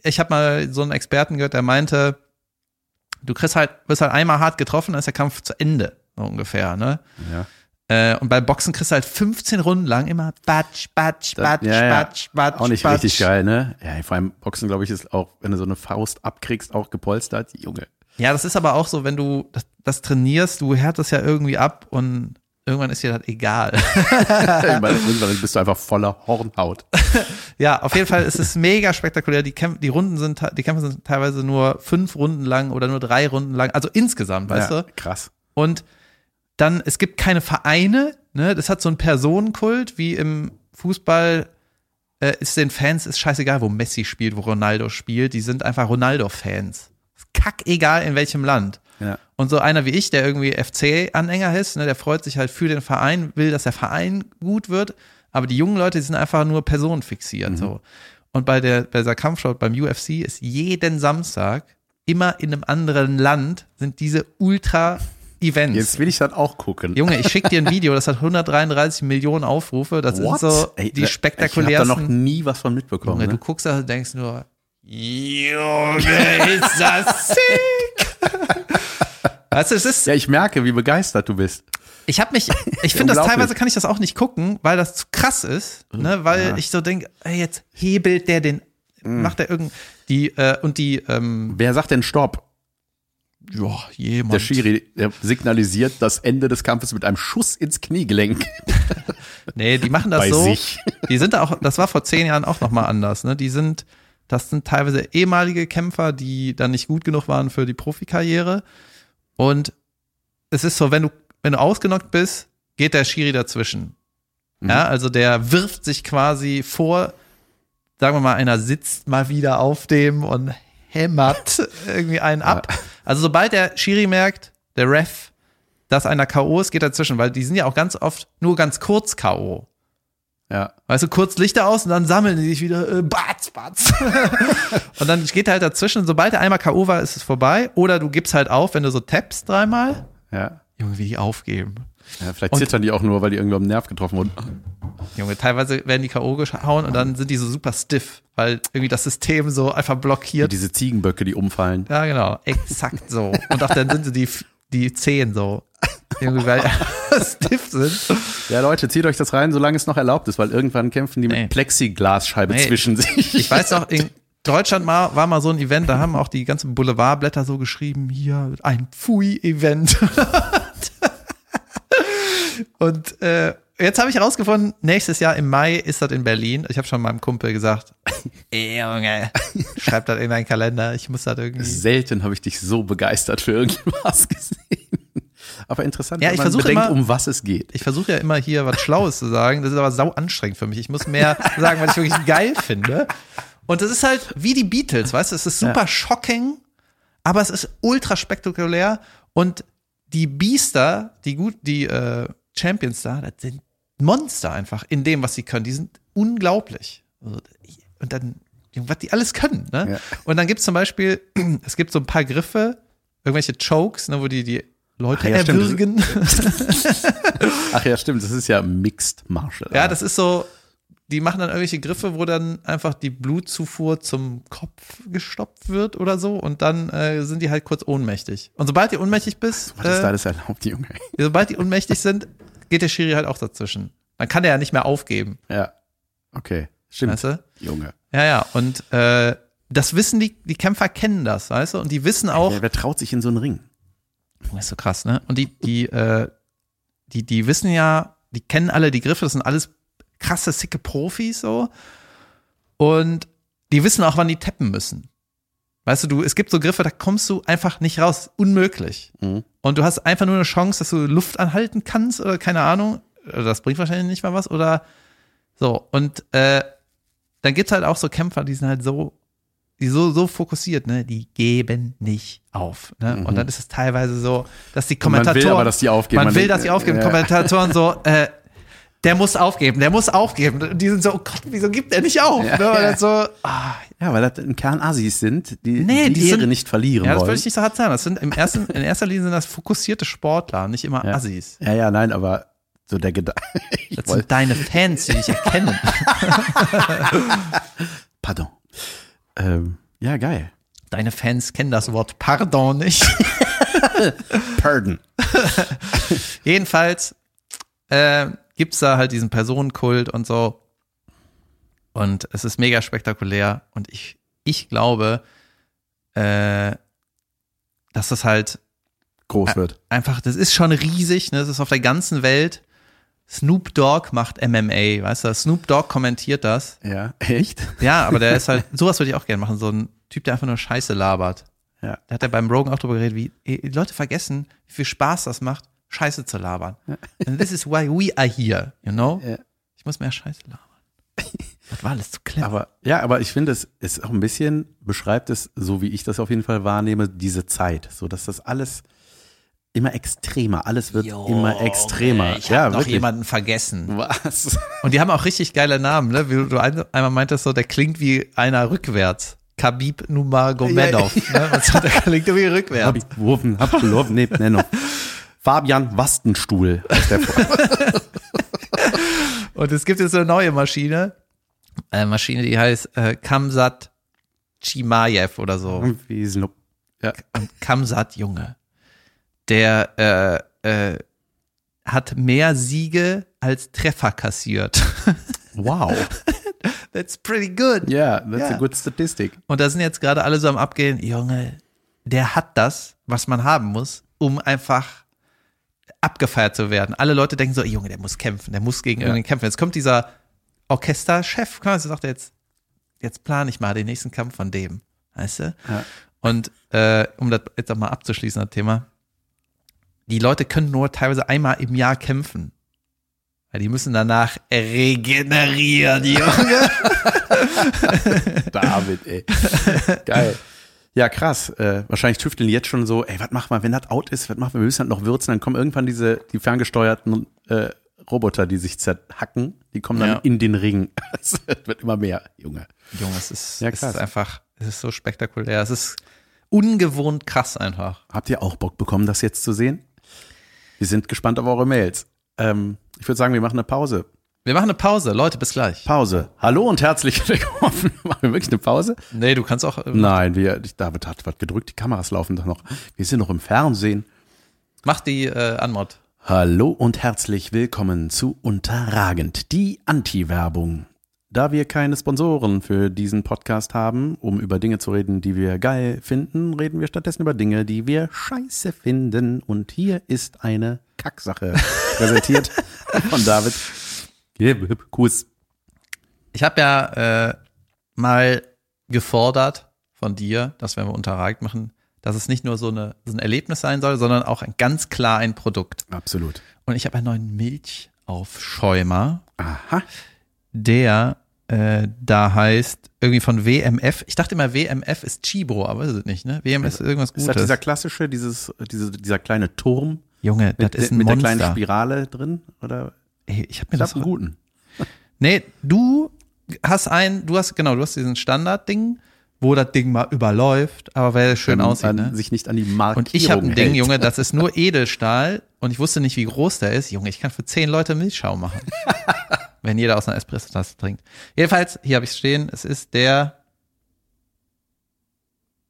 ich habe mal so einen Experten gehört, der meinte, du kriegst halt, wirst halt einmal hart getroffen, dann ist der Kampf zu Ende, so ungefähr, ne? Ja. Äh, und beim Boxen kriegst du halt 15 Runden lang immer batsch, batsch, batsch, ja, ja. batsch, batsch, Auch nicht batsch. richtig geil, ne? Ja, vor allem Boxen, glaube ich, ist auch, wenn du so eine Faust abkriegst, auch gepolstert. Junge. Ja, das ist aber auch so, wenn du das, das trainierst, du härtest ja irgendwie ab und irgendwann ist dir das egal. Irgendwann bist du einfach voller Hornhaut. Ja, auf jeden Fall ist es mega spektakulär. Die, Kämpfe, die Runden sind, die Kämpfe sind teilweise nur fünf Runden lang oder nur drei Runden lang, also insgesamt, weißt ja, du? Krass. Und dann, es gibt keine Vereine, ne? Das hat so einen Personenkult, wie im Fußball äh, ist den Fans ist scheißegal, wo Messi spielt, wo Ronaldo spielt. Die sind einfach Ronaldo-Fans. Kack egal in welchem Land. Ja. Und so einer wie ich, der irgendwie FC-Anhänger ist, ne, der freut sich halt für den Verein, will, dass der Verein gut wird. Aber die jungen Leute, die sind einfach nur personenfixiert. So. Und bei der, bei dieser Kampfsport beim UFC ist jeden Samstag immer in einem anderen Land sind diese Ultra-Events. Jetzt will ich das auch gucken. Junge, ich schick dir ein Video, das hat 133 Millionen Aufrufe. Das What? sind so Ey, die da- Ich habe da spektakulärsten. noch nie was von mitbekommen. Junge, du ne? guckst da und denkst nur, Junge, ist das sick. Weißt du, es ist, Ja, ich merke, wie begeistert du bist. ich habe mich, ich finde das teilweise kann ich das auch nicht gucken, weil das zu krass ist, ne, weil Ja. ich so denke, ey, jetzt hebelt der den, macht der irgend, die, äh, und die, ähm, Wer sagt denn Stopp? Ja, jemand. Der Schiri der signalisiert das Ende des Kampfes mit einem Schuss ins Kniegelenk. Nee, die machen das Bei so. sich. Die sind da auch, das war vor zehn Jahren auch nochmal anders, ne? Die sind, das sind teilweise ehemalige Kämpfer, die dann nicht gut genug waren für die Profikarriere. Und es ist so, wenn du, wenn du ausgenockt bist, geht der Schiri dazwischen. Mhm. Ja, also der wirft sich quasi vor, sagen wir mal, einer sitzt mal wieder auf dem und hämmert irgendwie einen ab. Also sobald der Schiri merkt, der Ref, dass einer K.O. ist, geht dazwischen, weil die sind ja auch ganz oft nur ganz kurz K.O. Ja. Weißt du, kurz Lichter aus und dann sammeln die sich wieder, äh, batz, batz. und dann geht er halt dazwischen, sobald er einmal K.O. war, ist es vorbei. Oder du gibst halt auf, wenn du so tappst dreimal. Ja. Junge, wie die aufgeben. Ja vielleicht Und- zittern die auch nur, weil die irgendwie am Nerv getroffen wurden. Junge, teilweise werden die K.O. gehauen und dann sind die so super stiff, weil irgendwie das System so einfach blockiert. Diese Ziegenböcke, die umfallen. Ja, genau, exakt so. Und auch dann sind sie die, die Zehen so. Irgendwie, weil stiff sind. Ja, Leute, zieht euch das rein, solange es noch erlaubt ist, weil irgendwann kämpfen die Nee. mit Plexiglasscheibe Nee. zwischen sich. Ich weiß noch, in Deutschland mal, war mal so ein Event, da haben auch die ganzen Boulevardblätter so geschrieben, hier ein Pfui-Event. Und äh, jetzt habe ich herausgefunden, nächstes Jahr im Mai ist das in Berlin. Ich habe schon meinem Kumpel gesagt, Junge, schreib das in deinen Kalender, ich muss das irgendwie. Selten habe ich dich so begeistert für irgendwas gesehen. Aber interessant, Ja, wenn ich man versuche bedenkt, immer- um was es geht. Ich versuche ja immer hier was Schlaues zu sagen, das ist aber sau anstrengend für mich. Ich muss mehr sagen, was ich wirklich geil finde. Und das ist halt wie die Beatles, weißt du, es ist super Ja. shocking, aber es ist ultra spektakulär und die Biester, die gut, die äh, Champions da, das sind Monster einfach in dem, was sie können. Die sind unglaublich. Also, Und dann, was die alles können, ne? Ja. Und dann gibt es zum Beispiel, es gibt so ein paar Griffe, irgendwelche Chokes, ne, wo die die Leute Ach ja, stimmt. erwürgen. Ach ja, stimmt, das ist ja Mixed Martial. Ja, das ist so, die machen dann irgendwelche Griffe, wo dann einfach die Blutzufuhr zum Kopf gestoppt wird oder so und dann äh, sind die halt kurz ohnmächtig. Und sobald die ohnmächtig bist, Was ist da äh, alles erlaubt, Junge? sobald die ohnmächtig sind, geht der Schiri halt auch dazwischen. Dann kann der ja nicht mehr aufgeben, Ja. Okay, stimmt. weißt du? Junge. Ja, ja, und äh, das wissen die, die Kämpfer kennen das, weißt du? Und die wissen auch, Ja, wer traut sich in so einen Ring? Das ist so krass, ne? Und die, die, äh, die, die wissen ja, die kennen alle die Griffe, das sind alles krasse, sicke Profis so. Und die wissen auch, wann die tappen müssen. Weißt du, du, es gibt so Griffe, da kommst du einfach nicht raus. Unmöglich. Mhm. Und du hast einfach nur eine Chance, dass du Luft anhalten kannst oder keine Ahnung. Das bringt wahrscheinlich nicht mal was. Oder so. Und äh, dann gibt's halt auch so Kämpfer, die sind halt so, die so, so fokussiert, ne? Die geben nicht auf. Ne? Und dann ist es teilweise so, dass die Mhm. Und man Kommentatoren. will aber, dass die aufgeben. Man, will, dass sie aufgeben. Ja. Kommentatoren so, äh, der muss aufgeben, der muss aufgeben. Und die sind so, oh Gott, wieso gibt er nicht auf? Ja, ne? Und ja. so, ah, Ja, weil das im Kern Assis sind, die Nee, die, die Ehre sind- nicht verlieren ja, das wollen. würde ich nicht so hart sagen. Das sind im ersten, in erster Linie sind das fokussierte Sportler, nicht immer ja. Assis. Ja, ja, nein, aber so der Gedanke. Das wollte, sind deine Fans, die dich erkennen. pardon. Ähm, ja, geil. Deine Fans kennen das Wort Pardon nicht. Pardon. Jedenfalls äh, gibt's da halt diesen Personenkult und so. Und es ist mega spektakulär. Und ich, ich glaube, äh, dass das halt Groß wird. einfach, das ist schon riesig, ne? Das ist auf der ganzen Welt. Snoop Dogg macht MMA, weißt du? Snoop Dogg kommentiert das. Ja, echt? Ja, aber der ist halt, sowas würde ich auch gerne machen, so ein Typ, der einfach nur Scheiße labert. Ja. Da hat er beim Rogan auch drüber geredet, wie die Leute vergessen, wie viel Spaß das macht, Scheiße zu labern. And this is why we are here, you know? Ja. Ich muss mehr Scheiße labern. Das war alles zu clever. Aber ja, aber ich finde, es ist auch ein bisschen, beschreibt es, so wie ich das auf jeden Fall wahrnehme, diese Zeit. So dass das alles immer extremer, alles wird immer extremer. Ich ja, hab noch wirklich. jemanden vergessen. Was? Und die haben auch richtig geile Namen, ne? Wie du ein- einmal meintest, so, der klingt wie einer rückwärts. Khabib Nurmagomedov, ne? Und so, der klingt irgendwie Hab rückwärts. ich geworfen, hab geworfen, nee, nee, noch. Fabian Wastenstuhl Und es gibt jetzt eine neue Maschine, eine Maschine, die heißt äh, Kamsat Chimaev oder so. Wie Snoop. Ja. Kamsat, Junge, der äh, äh, hat mehr Siege als Treffer kassiert. Wow. That's pretty good. Ja, that's Ja. a good statistic. Und da sind jetzt gerade alle so am Abgehen, Junge, der hat das, was man haben muss, um einfach abgefeiert zu werden. Alle Leute denken so, Junge, der muss kämpfen, der muss gegen irgendwen kämpfen. Jetzt kommt dieser Orchesterchef, quasi sagt er jetzt, jetzt plane ich mal den nächsten Kampf von dem. Weißt du? Ja. Und äh, um das jetzt auch mal abzuschließen, das Thema, die Leute können nur teilweise einmal im Jahr kämpfen. Weil die müssen danach regenerieren, Junge. David, ey. Geil. Ja, krass. Äh, wahrscheinlich tüfteln jetzt schon so, ey, was machen wir, wenn das out ist, was machen wir, wir müssen das noch würzen, dann kommen irgendwann diese, die ferngesteuerten äh, Roboter, die sich zerhacken, die kommen dann Ja. in den Ring. Es wird immer mehr, Junge. Junge, es ist, Ja, es ist einfach, es ist so spektakulär. Es ist ungewohnt krass einfach. Habt ihr auch Bock bekommen, das jetzt zu sehen? Wir sind gespannt auf eure Mails. Ähm, ich würde sagen, wir machen eine Pause. Wir machen eine Pause. Leute, bis gleich. Pause. Hallo und herzlich willkommen. machen wir wirklich eine Pause? Nee, du kannst auch. äh, Nein, wir, David hat was gedrückt, die Kameras laufen doch noch. Wir sind noch im Fernsehen. Mach die äh, Anmod. Hallo und herzlich willkommen zu Unterragend, die Anti-Werbung. Da wir keine Sponsoren für diesen Podcast haben, um über Dinge zu reden, die wir geil finden, reden wir stattdessen über Dinge, die wir scheiße finden. Und hier ist eine Kacksache präsentiert von David. Kuss. Ich habe ja äh, mal gefordert von dir, dass wenn wir Unterragt machen, dass es nicht nur so, eine, so ein Erlebnis sein soll, sondern auch ein, ganz klar ein Produkt. Absolut. Und ich habe einen neuen Milchaufschäumer, Aha. der äh, da heißt irgendwie von WMF. Ich dachte immer, WMF ist Chibo, aber ist es nicht, ne? WMF ist irgendwas Ist Gutes. das dieser klassische, dieses, diese, dieser kleine Turm Junge, das mit, ist ein mit der kleinen Monster. Spirale drin? Oder? Ey, ich habe mir Ich das habe einen guten. Nee, du hast ein, du hast, genau, du hast diesen Standardding, wo das Ding mal überläuft, aber weil es schön Wenn aussieht, ne? sich nicht an die Markierung Und ich habe ein Ding, hält. Junge, das ist nur Edelstahl und ich wusste nicht, wie groß der ist. Junge, ich kann für zehn Leute Milchschau machen. wenn jeder aus einer Espresso-Tasse trinkt. Jedenfalls, hier habe ich stehen, es ist der,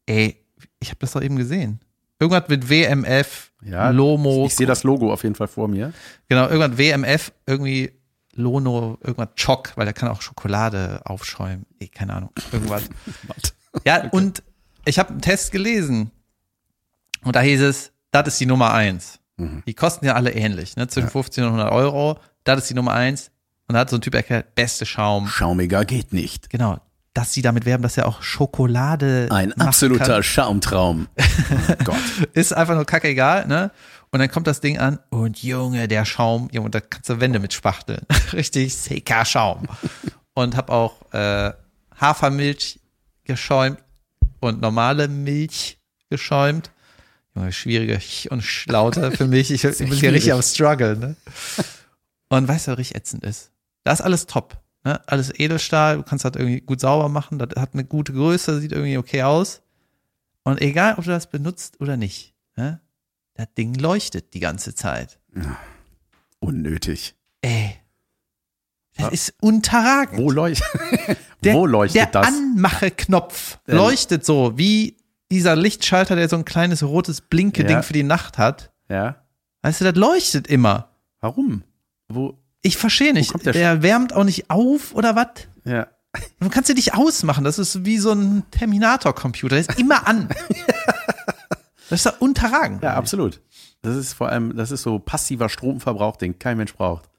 ey, ich habe das doch eben gesehen. Irgendwas mit WMF, Ja, Lomo, Ich sehe das Logo auf jeden Fall vor mir. Genau, irgendwann WMF, irgendwie Lono, irgendwas Chock, weil der kann auch Schokolade aufschäumen. Eh, keine Ahnung, irgendwas. ja, und ich habe einen Test gelesen und da hieß es, das ist die Nummer eins. Mhm. Die kosten ja alle ähnlich, ne? zwischen 15 und 100 Euro. Das ist die Nummer eins. Und da hat so ein Typ erklärt, beste Schaum. Schaumiger geht nicht. Genau, dass sie damit werben, dass er auch Schokolade Ein absoluter. Schaumtraum. Oh Gott. ist einfach nur kacke egal, ne? Und dann kommt das Ding an und Junge, der Schaum, Junge, da kannst du Wände mit spachteln. Richtig seka Schaum. Und hab auch äh, Hafermilch geschäumt und normale Milch geschäumt. Junge, schwierige Ch und Schlaute für mich. Ich bin hier richtig am Struggle, ne? Und weißt du, was richtig ätzend ist? Da ist alles top. Ne? Alles Edelstahl, du kannst das irgendwie gut sauber machen, das hat eine gute Größe, sieht irgendwie okay aus. Und egal, ob du das benutzt oder nicht, ne? das Ding leuchtet die ganze Zeit. Unnötig. Ey. Das Ja. ist unterragend. Wo, leucht Der, Wo leuchtet der das? Anmache-Knopf Ähm. leuchtet so, wie dieser Lichtschalter, der so ein kleines rotes Blinke-Ding Ja. für die Nacht hat. Ja. Weißt du, das leuchtet immer. Warum? Wo? Ich verstehe nicht. der Der, wärmt auch nicht auf oder was? Ja. Du kannst ihn nicht ausmachen. Das ist wie so ein Terminator-Computer. Der ist immer an. Das ist doch unterragend. Ja, absolut. Das ist vor allem, das ist so passiver Stromverbrauch, den kein Mensch braucht.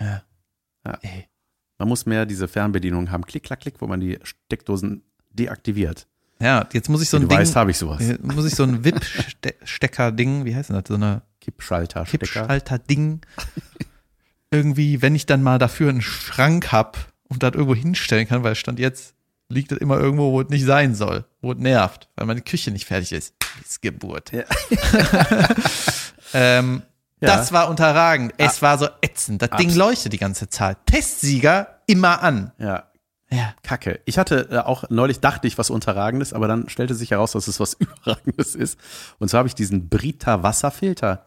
Ja. Ja. Ey. Man muss mehr diese Fernbedienung haben. Klick, klack, klick, wo man die Steckdosen deaktiviert. Ja, jetzt muss ich so ein du Ding, weißt, habe ich sowas. muss ich so ein WIP-Stecker-Ding, wie heißt denn das? So eine Kippschalter, Stecker. Kippschalter-Ding. Irgendwie, wenn ich dann mal dafür einen Schrank hab und das irgendwo hinstellen kann, weil Stand jetzt liegt das immer irgendwo, wo es nicht sein soll, wo es nervt, weil meine Küche nicht fertig ist. Missgeburt. Ja. ähm, Ja. Das war unterragend. Es war so ätzend. Das Ding Abs- leuchtet die ganze Zeit. Testsieger immer an. Ja, Ja. Kacke. Ich hatte äh, auch neulich dachte ich was Unterragendes, aber dann stellte sich heraus, dass es was Überragendes ist. Und so habe ich diesen Brita Wasserfilter.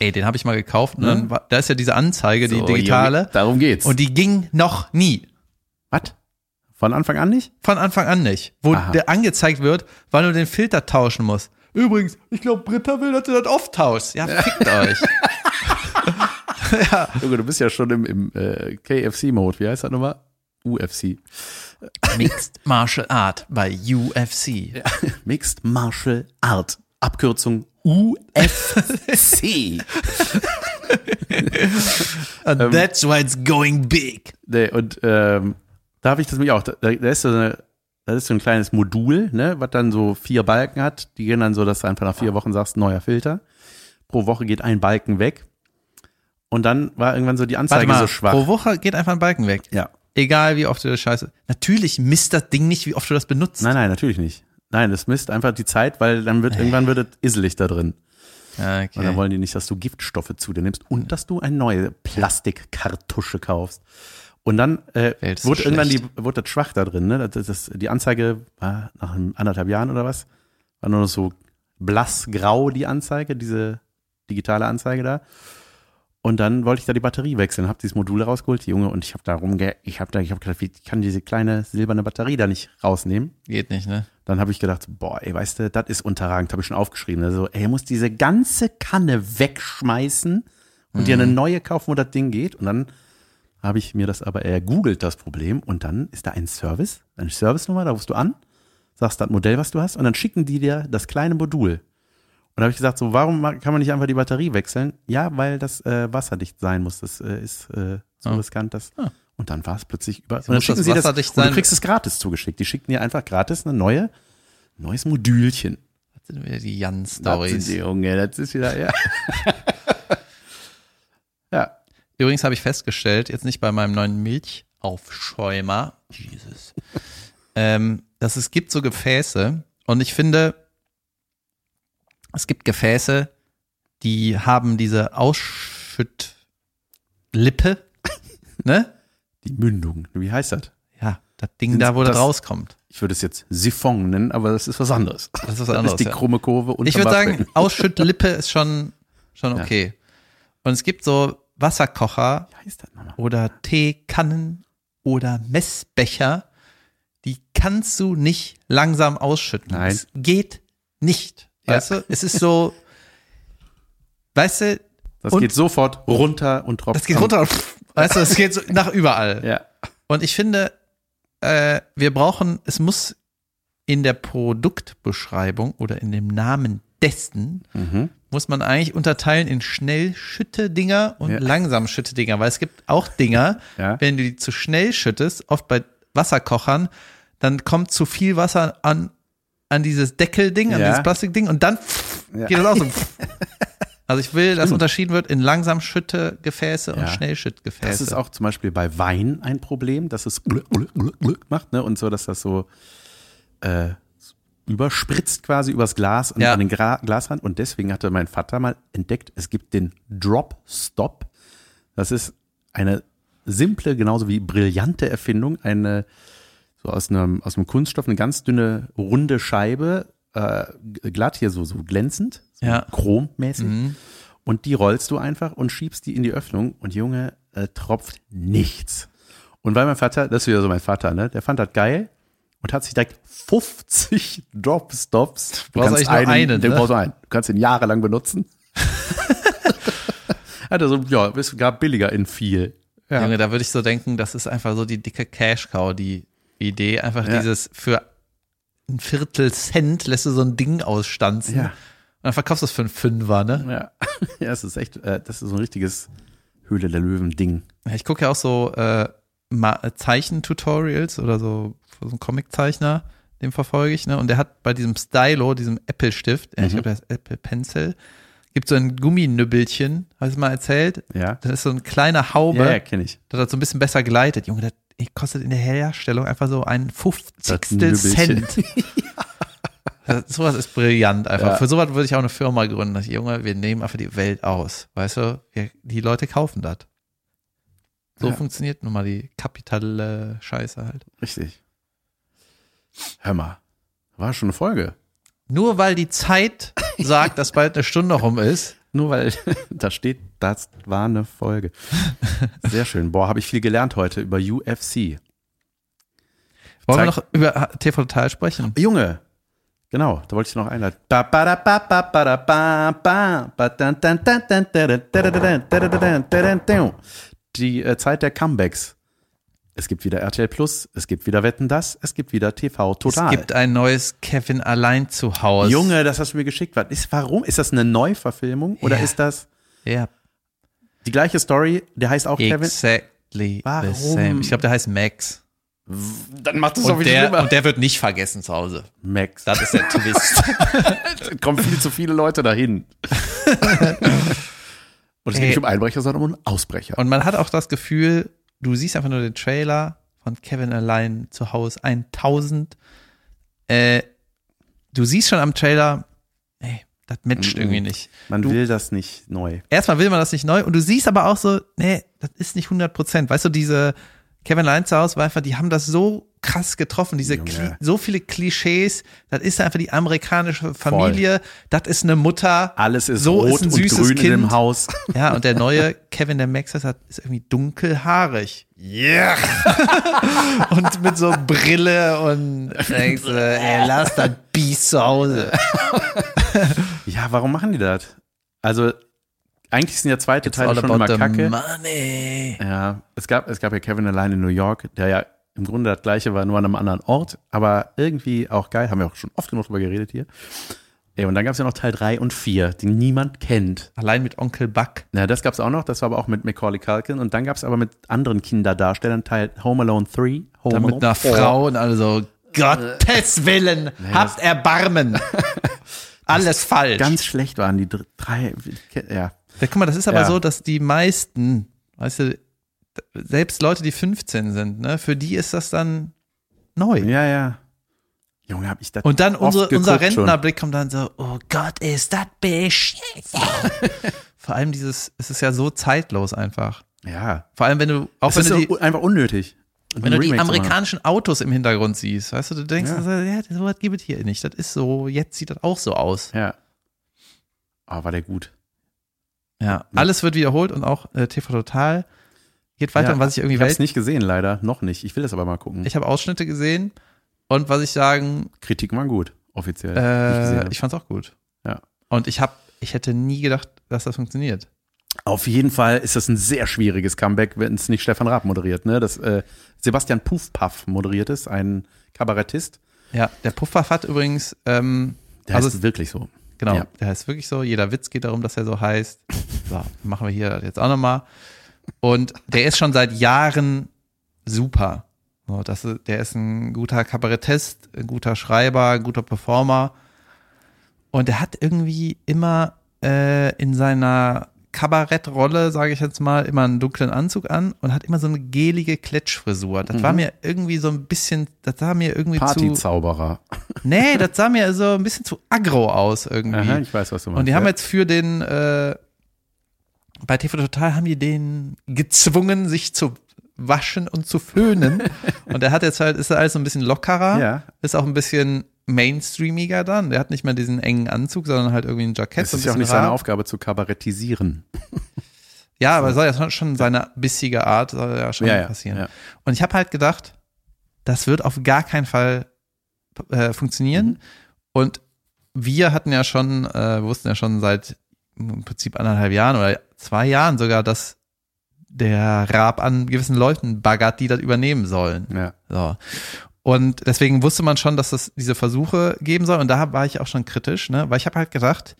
Ey, den habe ich mal gekauft und dann war, da ist ja diese Anzeige, die So, digitale. Junge, darum geht's. Und die ging noch nie. was? Von Anfang an nicht? Von Anfang an nicht. Wo Aha. der angezeigt wird, wann du den Filter tauschen musst. Übrigens, ich glaube, Britta will, dass du das oft tauschst. Ja, fickt euch. Junge, du bist ja schon im, im äh, KFC-Mode. Wie heißt das nochmal? UFC. Mixed Martial Art bei UFC. Mixed Martial Art. Abkürzung UFC. And that's why it's going big. nee, und ähm, da habe ich das mich auch. Da, da ist so eine, das ist so ein kleines Modul, ne, was dann so vier Balken hat. Die gehen dann so, dass du einfach nach vier Wochen sagst, neuer Filter. Pro Woche geht ein Balken weg. Und dann war irgendwann so die Anzeige mal, so schwach. pro Woche geht einfach ein Balken weg. Ja. Egal, wie oft du das scheiße. Natürlich misst das Ding nicht, wie oft du das benutzt. Nein, nein, natürlich nicht. Nein, das misst einfach die Zeit, weil dann wird irgendwann wird es iselig da drin. Ja, Und dann okay. wollen die nicht, dass du Giftstoffe zu dir nimmst und dass du eine neue Plastikkartusche kaufst. Und dann äh, so wurde irgendwann die, wurde das schwach da drin. Ne? Das, das, die Anzeige war nach anderthalb Jahren oder was, war nur noch so blassgrau die Anzeige, diese digitale Anzeige da. Und dann wollte ich da die Batterie wechseln, habe dieses Modul rausgeholt, die Junge, und ich habe da rumge, ich habe da, ich habe gedacht, ich kann diese kleine silberne Batterie da nicht rausnehmen. Geht nicht, ne? Dann habe ich gedacht, boah, ey, weißt du, das ist unterragend, habe ich schon aufgeschrieben. Also, ey, er muss diese ganze Kanne wegschmeißen und dir eine neue kaufen, wo das Ding geht. Und dann habe ich mir das aber ergoogelt, das Problem. Und dann ist da ein Service, eine Servicenummer, da rufst du an, sagst das Modell, was du hast, und dann schicken die dir das kleine Modul. Und da habe ich gesagt, so, warum kann man nicht einfach die Batterie wechseln? Ja, weil das äh, wasserdicht sein muss. Das äh, ist äh, so Ah. riskant. Das. Ah. Und dann war es plötzlich über. Und muss das wasserdicht und sein? du kriegst es gratis zugeschickt. Die schickten dir einfach gratis eine neue, neues Modülchen. Das sind wieder die Das sind Jan-Stories. die Junge, das ist wieder, ja. ja. Übrigens habe ich festgestellt, jetzt nicht bei meinem neuen Milchaufschäumer, Jesus, ähm, dass es gibt so Gefäße und ich finde, es gibt Gefäße, die haben diese Ausschüttlippe, ne? Die Mündung. Wie heißt das? Ja, das Ding Sind da, wo das das- rauskommt. Ich würde es jetzt Siphon nennen, aber das ist was anderes. Das ist was Das anderes. ist die ja. krumme Kurve und Ich würde sagen, Ausschüttlippe ist schon, schon Ja. okay. Und es gibt so Wasserkocher, das oder Teekannen oder Messbecher, die kannst du nicht langsam ausschütten. Nein. Es geht nicht. Ja. Weißt du? Es ist so, weißt du, Das Und- geht sofort runter und tropft. das geht runter und weißt du, es geht so nach überall. Ja. Und ich finde, äh, wir brauchen, es muss in der Produktbeschreibung oder in dem Namen dessen Mhm. muss man eigentlich unterteilen in Schnellschütte-Dinger und Ja. Langsamschütte-Dinger, weil es gibt auch Dinger, Ja. wenn du die zu schnell schüttest, oft bei Wasserkochern, dann kommt zu viel Wasser an, an dieses Deckelding, an Ja. dieses Plastikding und dann Ja. geht das auch so. Also ich will, dass Stimmt. unterschieden wird in Langsamschütte-Gefäße und Ja. Schnellschüttgefäße. Das ist auch zum Beispiel bei Wein ein Problem, dass es macht, ne? Und so, dass das so äh, überspritzt quasi übers Glas und Ja. an den Gra Glasrand. Und deswegen hatte mein Vater mal entdeckt, es gibt den Drop Stop. Das ist eine simple, genauso wie brillante Erfindung, eine so aus einem, aus einem Kunststoff, eine ganz dünne, runde Scheibe, äh, glatt hier so, so glänzend, so Ja. chrommäßig. Mhm. Und die rollst du einfach und schiebst die in die Öffnung und Junge, äh, tropft nichts. Und weil mein Vater, das ist wieder so mein Vater, ne, der fand das geil und hat sich direkt 50 Drop-Stops. Du brauchst eigentlich nur einen, den ne? brauchst du einen. Du kannst ihn jahrelang benutzen. hat er so, ja, ist sogar billiger in viel. Ja. Junge, da würde ich so denken, das ist einfach so die dicke Cash-Cow, die Idee. Einfach Ja. dieses für ein Viertel Cent lässt du so ein Ding ausstanzen. Ja. Und dann verkaufst du es für einen Fünfer, ne? Ja, ja, es ist echt, äh, das ist so ein richtiges Höhle der Löwen-Ding. Ja, Ich gucke ja auch so äh, Zeichen-Tutorials oder so, so ein Comiczeichner, den verfolge ich, ne? Und der hat bei diesem Stylo, diesem Apple-Stift, äh, ich Mhm. glaube, das ist Apple Pencil, gibt so ein Gumminübbelchen, habe ich mal erzählt. Ja, Das ist so eine kleine Haube, ja, ja kenne ich. das hat so ein bisschen besser gleitet. Junge, das kostet in der Herstellung einfach so ein Fünfzigstel Das Nübbelchen. Cent. Das- sowas ist brillant einfach. Ja. Für sowas würde ich auch eine Firma gründen. Dass ich, Junge, wir nehmen einfach die Welt aus. Weißt du, wir, die Leute kaufen das. So Ja. funktioniert nun mal die kapitale Scheiße halt. Richtig. Hör mal, war schon eine Folge. Nur weil die Zeit sagt, dass bald eine Stunde rum ist nur weil da steht, das war eine Folge. Sehr schön. Boah, habe ich viel gelernt heute über UFC. Wollen Zeig wir noch über TV Total sprechen? Junge, Genau, da wollte ich noch einladen. Die äh, Zeit der Comebacks. Es gibt wieder RTL Plus, es gibt wieder Wetten das, es gibt wieder TV Total. Es gibt ein neues Kevin allein zu Hause. Junge, das hast du mir geschickt. Was ist, warum? Ist das eine Neuverfilmung oder Ja. ist das Ja, die gleiche Story? Der heißt auch Kevin. exactly Warum? the same. Ich glaube, der heißt Max. Dann macht es Und der, und der wird nicht vergessen zu Hause. Max. Das ist der Twist. Da kommen viel zu viele Leute dahin. Und es geht nicht um Einbrecher, sondern um Ausbrecher. Und man hat auch das Gefühl, du siehst einfach nur den Trailer von Kevin allein zu Hause 1000. Äh, du siehst schon am Trailer, ey, das matcht Mhm. irgendwie nicht. Man du- will das nicht neu. Erstmal will man das nicht neu und du siehst aber auch so, nee, das ist nicht 100 Prozent. Weißt du, diese Kevin allein zu Hause war einfach, die haben das so krass getroffen, diese. Kli so viele Klischees. Das ist einfach die amerikanische Familie. Das ist eine Mutter. Alles ist so rot ist ein und süßes grün in Kind. dem Haus. Ja, und der neue Kevin, der Max ist, hat, ist irgendwie dunkelhaarig. Yeah. Und mit so Brille und denkst, ey, lass das Biest zu Hause. Ja, warum machen die das? Also, eigentlich sind ja zweite Teile schon immer kacke. money. Ja, es gab, es gab ja Kevin allein in New York, der ja im Grunde das gleiche war, nur an einem anderen Ort, aber irgendwie auch geil, haben wir auch schon oft genug drüber geredet hier. Ey, und dann gab es ja noch Teil 3 und 4, die niemand kennt. Allein mit Onkel Buck. Na, das gab's auch noch, das war aber auch mit Macaulay Culkin und dann gab's aber mit anderen Kinderdarstellern Teil Home Alone 3, Home Dann mit Alone einer 4. Frau und alle so, Gottes Willen, habt Erbarmen. Alles falsch. Ganz schlecht waren die dr- drei, ja. Ja, guck mal, das ist aber Ja. so, dass die meisten, weißt du, selbst Leute, die 15 sind, ne, für die ist das dann neu. Ja, ja. Junge, hab ich das Und dann unsere, unser geguckt schon. Rentnerblick kommt dann so, oh Gott, ist das beschissen. Vor allem dieses, es ist ja so zeitlos einfach. Ja. Vor allem, wenn du, auch Es wenn ist du die, so einfach unnötig. wenn du die amerikanischen Autos im Hintergrund siehst, weißt du, du denkst, Ja. so, ja, sowas gibt es hier nicht. Das ist so, jetzt sieht das auch so aus. Ja. Oh, war der gut. Ja, alles wird wiederholt und auch äh, TV Total geht weiter ja, und was ich irgendwie Ich hab's Welt, nicht gesehen, leider. Noch nicht. Ich will das aber mal gucken. ich habe Ausschnitte gesehen und was ich sagen, Kritiken waren gut, offiziell. ich äh, hab. ich fand's auch gut. Ja. Und ich habe, ich hätte nie gedacht, dass das funktioniert. Auf jeden Fall ist das ein sehr schwieriges Comeback, wenn es nicht Stefan Raab moderiert. Ne? Das äh, Sebastian Puffpaff moderiert es, ein Kabarettist. Ja, der Puffpuff hat übrigens, ähm, Der also heißt wirklich so. Genau, Ja. der heißt wirklich so. Jeder Witz geht darum, dass er so heißt. So, machen wir hier jetzt auch nochmal. Und der ist schon seit Jahren super. So, das der ist ein guter Kabarettist, ein guter Schreiber, ein guter Performer. Und er hat irgendwie immer äh, in seiner Kabarettrolle, sage ich jetzt mal, immer einen dunklen Anzug an und hat immer so eine gelige Kletschfrisur. Das war mir irgendwie so ein bisschen, das sah mir irgendwie zu, Partyzauberer. nee, das sah mir so ein bisschen zu aggro aus irgendwie. Aha, ich weiß, was du meinst. Und die haben jetzt für den, äh, bei TV Total haben die den gezwungen, sich zu waschen und zu föhnen. und er hat jetzt halt, ist alles so ein bisschen lockerer, Ja. ist auch ein bisschen mainstreamiger dann. Der hat nicht mehr diesen engen Anzug, sondern halt irgendwie ein Jackett. Ein ist ja auch nicht seine rar. Aufgabe zu kabarettisieren. Ja, aber soll ja schon- seine bissige Art soll ja schon ja, passieren. ja. Und ich habe halt gedacht, das wird auf gar keinen Fall äh, funktionieren. Mhm. Und wir hatten ja schon, äh, wussten ja schon seit im Prinzip anderthalb Jahren oder zwei Jahren sogar, dass der Raab an gewissen Leuten baggert, die das übernehmen sollen. Ja. So. Und deswegen wusste man schon, dass es diese Versuche geben soll. Und da war ich auch schon kritisch, ne? weil ich habe halt gedacht,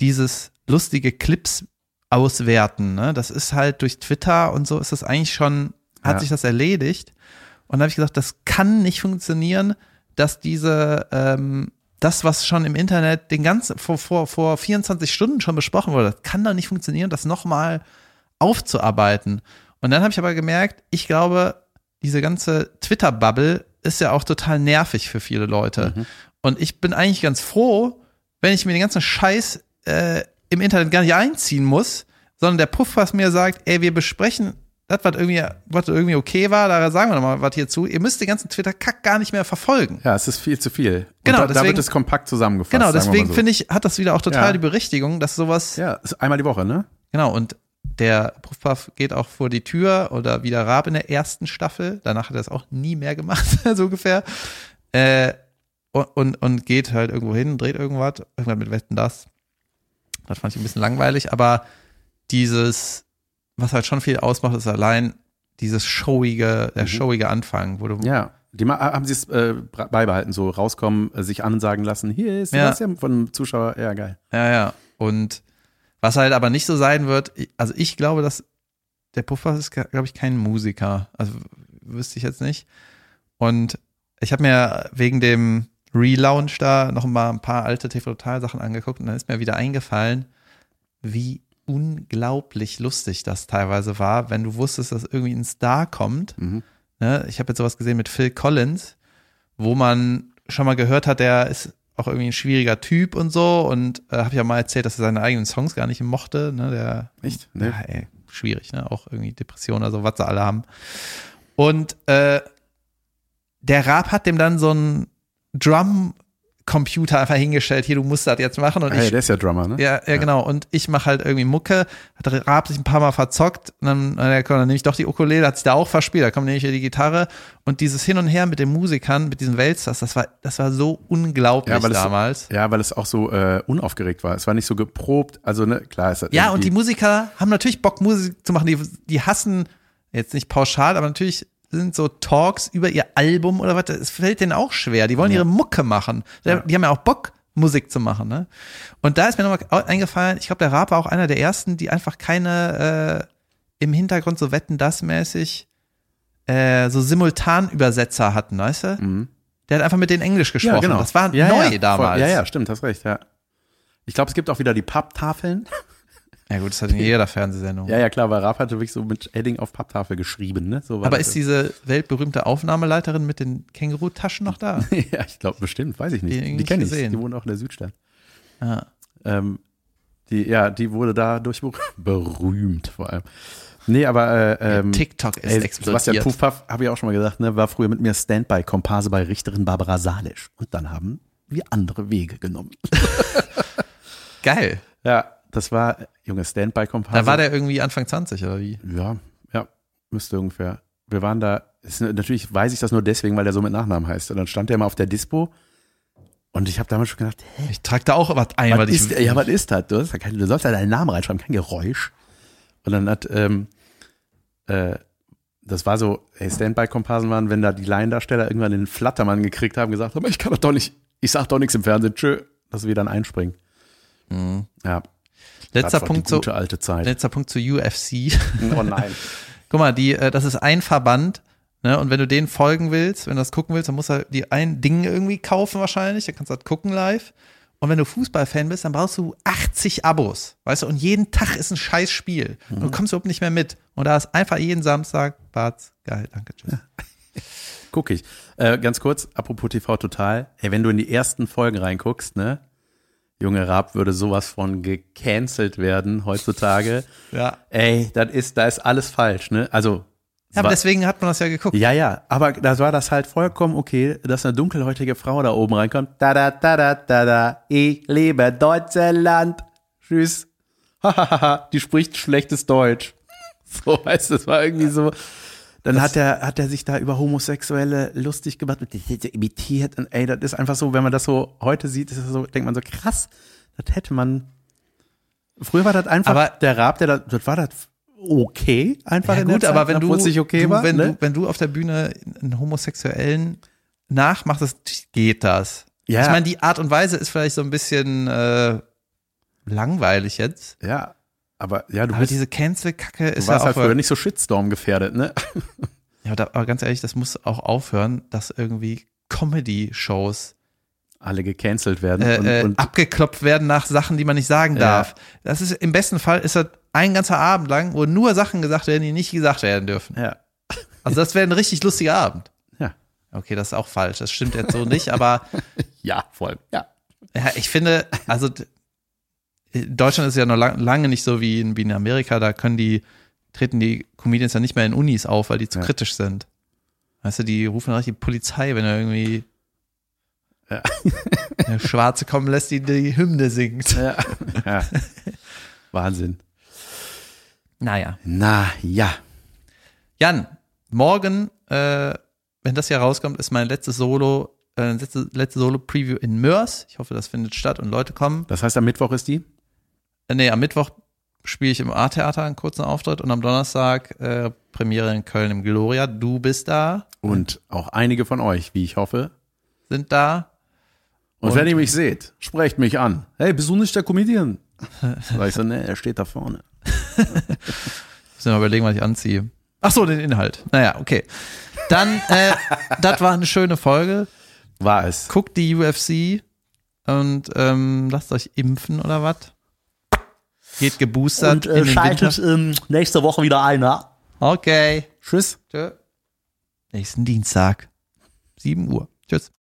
dieses lustige Clips auswerten, ne? das ist halt durch Twitter und so ist das eigentlich schon, hat Ja. sich das erledigt. Und da habe ich gesagt, das kann nicht funktionieren, dass diese, ähm, das, was schon im Internet den ganzen, vor, vor, vor 24 Stunden schon besprochen wurde, kann doch nicht funktionieren, das nochmal aufzuarbeiten. Und dann habe ich aber gemerkt, ich glaube, diese ganze Twitter-Bubble ist ja auch total nervig für viele Leute. Und ich bin eigentlich ganz froh, wenn ich mir den ganzen Scheiß äh, im Internet gar nicht einziehen muss, sondern der Puffpass mir sagt, ey, wir besprechen das, was irgendwie, was irgendwie okay war, da sagen wir nochmal was hierzu. Ihr müsst den ganzen Twitter-Kack gar nicht mehr verfolgen. Ja, es ist viel zu viel. Und Genau, da, da deswegen- wird es kompakt zusammengefasst. Genau, deswegen so. finde ich, hat das wieder auch total Ja. die Berichtigung, dass sowas Ja, ist einmal die Woche, ne? Genau, und der Puffpuff geht auch vor die Tür oder wie der Raab in der ersten Staffel. Danach hat er es auch nie mehr gemacht, so ungefähr. Äh, und, und, und geht halt irgendwo hin, dreht irgendwas, irgendwann mit Wetten das. Das fand ich ein bisschen langweilig, aber dieses, was halt schon viel ausmacht, ist allein dieses showige, der showige Anfang, wo du, Mhm. Ja. Die haben sie es äh, beibehalten, so rauskommen, äh, sich ansagen lassen. Hier ist Ja. Sebastian von einem Zuschauer. Ja, geil. Ja, ja. Und was halt aber nicht so sein wird, also ich glaube, dass der Puffer ist, glaube ich, kein Musiker. Also wüsste ich jetzt nicht. Und ich habe mir wegen dem Relaunch da noch mal ein paar alte TV-Total-Sachen angeguckt und dann ist mir wieder eingefallen, wie unglaublich lustig das teilweise war, wenn du wusstest, dass irgendwie ein Star kommt. Mhm. Ne? Ich habe jetzt sowas gesehen mit Phil Collins, wo man schon mal gehört hat, der ist auch irgendwie ein schwieriger Typ und so und äh, habe ja mal erzählt, dass er seine eigenen Songs gar nicht mochte, ne, der Echt? Nee. ja, ey, schwierig, ne, auch irgendwie Depressionen oder so, was sie alle haben. Und äh, der Raab hat dem dann so einen Drum-Computer einfach hingestellt, hier, du musst das jetzt machen und Hey, ich der ist ja Drummer, ne? ja, ja, genau. Und ich mache halt irgendwie Mucke. Hat der Raab sich ein paar Mal verzockt. Und dann, dann, komm, dann nehme ich doch die Ukulele, hat sich da auch verspielt. Da kommt nämlich hier die Gitarre. Und dieses Hin und Her mit den Musikern, mit diesen Weltstars, das war, das war so unglaublich Ja, damals. Ja, weil es auch so äh, unaufgeregt war. Es war nicht so geprobt. Also, ne, klar ist das Ja, und die Musiker haben natürlich Bock, Musik zu machen. Die, die hassen, jetzt nicht pauschal, aber natürlich sind so Talks über ihr Album oder was, es fällt denen auch schwer. Die wollen ihre Mucke machen. Die, die haben ja auch Bock, Musik zu machen. Ne? Und da ist mir nochmal eingefallen, ich glaube, der Raab war auch einer der ersten, die einfach keine äh, im Hintergrund so wetten das mäßig äh, so Simultanübersetzer hatten, weißt du? Der hat einfach mit denen Englisch gesprochen. Mhm. ja, genau. Das war ja, neu ja, damals. Voll, ja, ja, stimmt, hast recht, ja. Ich glaube, es gibt auch wieder die Papptafeln. Ja gut, das hat in jeder Fernsehsendung. Ja, ja, klar, weil Raff hatte wirklich so mit Edding auf Papptafel geschrieben, ne? So Aber ist diese weltberühmte Aufnahmeleiterin mit den Kängurutaschen noch da? ja, ich glaube bestimmt, weiß ich nicht. Die Die, kenne ich. Die wohnen auch in der Südstadt. Ja. Ähm, die, ja, die wurde dadurch ber- berühmt vor allem. Nee, aber äh, ähm, TikTok ist ey, explodiert. Sebastian Puffpaff, habe ich auch schon mal gesagt, ne, war früher mit mir Standby-Komparse bei Richterin Barbara Salisch. Und dann haben wir andere Wege genommen. Geil. Ja, das war, junge Standby-Komparse. Da war der irgendwie Anfang 20 oder wie? Ja, ja, müsste ungefähr. Wir waren da, ist, natürlich weiß ich das nur deswegen, weil der so mit Nachnamen heißt. Und dann stand der mal auf der Dispo und ich habe damals schon gedacht, hä, Ich trage da auch was ein, was ist, ja, was ist das? Du, hast du sollst ja deinen Namen reinschreiben, kein Geräusch. Und dann hat, ähm, äh, das war so, ey, Standby-Komparsen waren, wenn da die Laiendarsteller irgendwann den Flattermann gekriegt haben, gesagt haben, ich kann das doch nicht, ich sag doch nichts im Fernsehen, tschö, dass wir dann einspringen. Mhm. Ja, letzter Punkt zu, letzter Punkt zu UFC. Oh nein. Guck mal, die, äh, das ist ein Verband, ne? Und wenn du denen folgen willst, wenn du das gucken willst, dann musst du die ein Ding irgendwie kaufen wahrscheinlich. Dann kannst du das gucken live. Und wenn du Fußballfan bist, dann brauchst du 80 Abos, weißt du, und jeden Tag ist ein scheiß Spiel. Und du kommst überhaupt nicht mehr mit. Und da ist einfach jeden Samstag, Bart's, geil, danke, tschüss. Guck ich. Äh, ganz kurz, apropos TV Total. Ey, wenn du in die ersten Folgen reinguckst, ne? Junge Raab würde sowas von gecancelt werden heutzutage. Ja. Ey, das ist, da ist alles falsch, ne? Also. Ja, aber deswegen hat man das ja geguckt. ja, ja, aber da war das halt vollkommen okay, dass eine dunkelhäutige Frau da oben reinkommt. Da, da, da, da, da, da, ich liebe Deutschland. Tschüss. Hahaha, die spricht schlechtes Deutsch. So, weißt du, das war irgendwie so. Dann hat er, hat er sich da über Homosexuelle lustig gemacht er imitiert und ey, das ist einfach so, wenn man das so heute sieht, ist das so, denkt man so, krass, das hätte man. Früher war das einfach Aber- der Rab, der da, das war das okay, einfach Ja, in gut, der Zeit, aber wenn du, okay du, war. wenn, ne? du, wenn du auf der Bühne einen Homosexuellen nachmachst, geht das. Ja. Ich meine, die Art und Weise ist vielleicht so ein bisschen äh, langweilig jetzt. Ja, aber ja, du Aber bist, diese Cancel-Kacke ist ja warst auch. halt früher nicht so Shitstorm gefährdet, ne? ja, aber, aber ganz ehrlich, das muss auch aufhören, dass irgendwie Comedy-Shows Alle gecancelt werden äh, und, äh, und abgeklopft werden nach Sachen, die man nicht sagen Ja. darf. Das ist im besten Fall ist das ein ganzer Abend lang, wo nur Sachen gesagt werden, die nicht gesagt werden dürfen. ja, Also das wäre ein richtig lustiger Abend. ja, Okay, das ist auch falsch. Das stimmt jetzt so nicht, aber ja, voll, ja. ja, ich finde, also Deutschland ist ja noch lang, lange nicht so wie in, wie in Amerika. Da können die, treten die Comedians ja nicht mehr in Unis auf, weil die zu Ja. kritisch sind. Weißt du, die rufen richtig die Polizei, wenn er irgendwie Ja. eine Schwarze kommen lässt, die die Hymne singt. ja. ja. Wahnsinn. Naja. Na ja, Jan, morgen, äh, wenn das hier rauskommt, ist mein letztes Solo, äh, letzte, letzte Solo-Preview in Mörs. Ich hoffe, das findet statt und Leute kommen. das heißt, am Mittwoch ist die? Äh, nee, am Mittwoch spiele ich im A-Theater einen kurzen Auftritt und am Donnerstag äh, Premiere in Köln im Gloria. Du bist da, Und auch einige von euch, wie ich hoffe. sind da. Und, Und- wenn ihr mich seht, sprecht mich an. Hey, bist du nicht der Comedian? Sag ich so, ne, er steht da vorne. Müssen wir mal überlegen, was ich anziehe. Ach so, den Inhalt. Naja, okay. Dann, äh, das war eine schöne Folge. War es. Guckt die UFC und ähm, lasst euch impfen oder was? Geht geboostert Und äh, schaltet ähm, nächste Woche wieder ein, ja? Okay. Tschüss. Tschö. Nächsten Dienstag. 7 Uhr. Tschüss.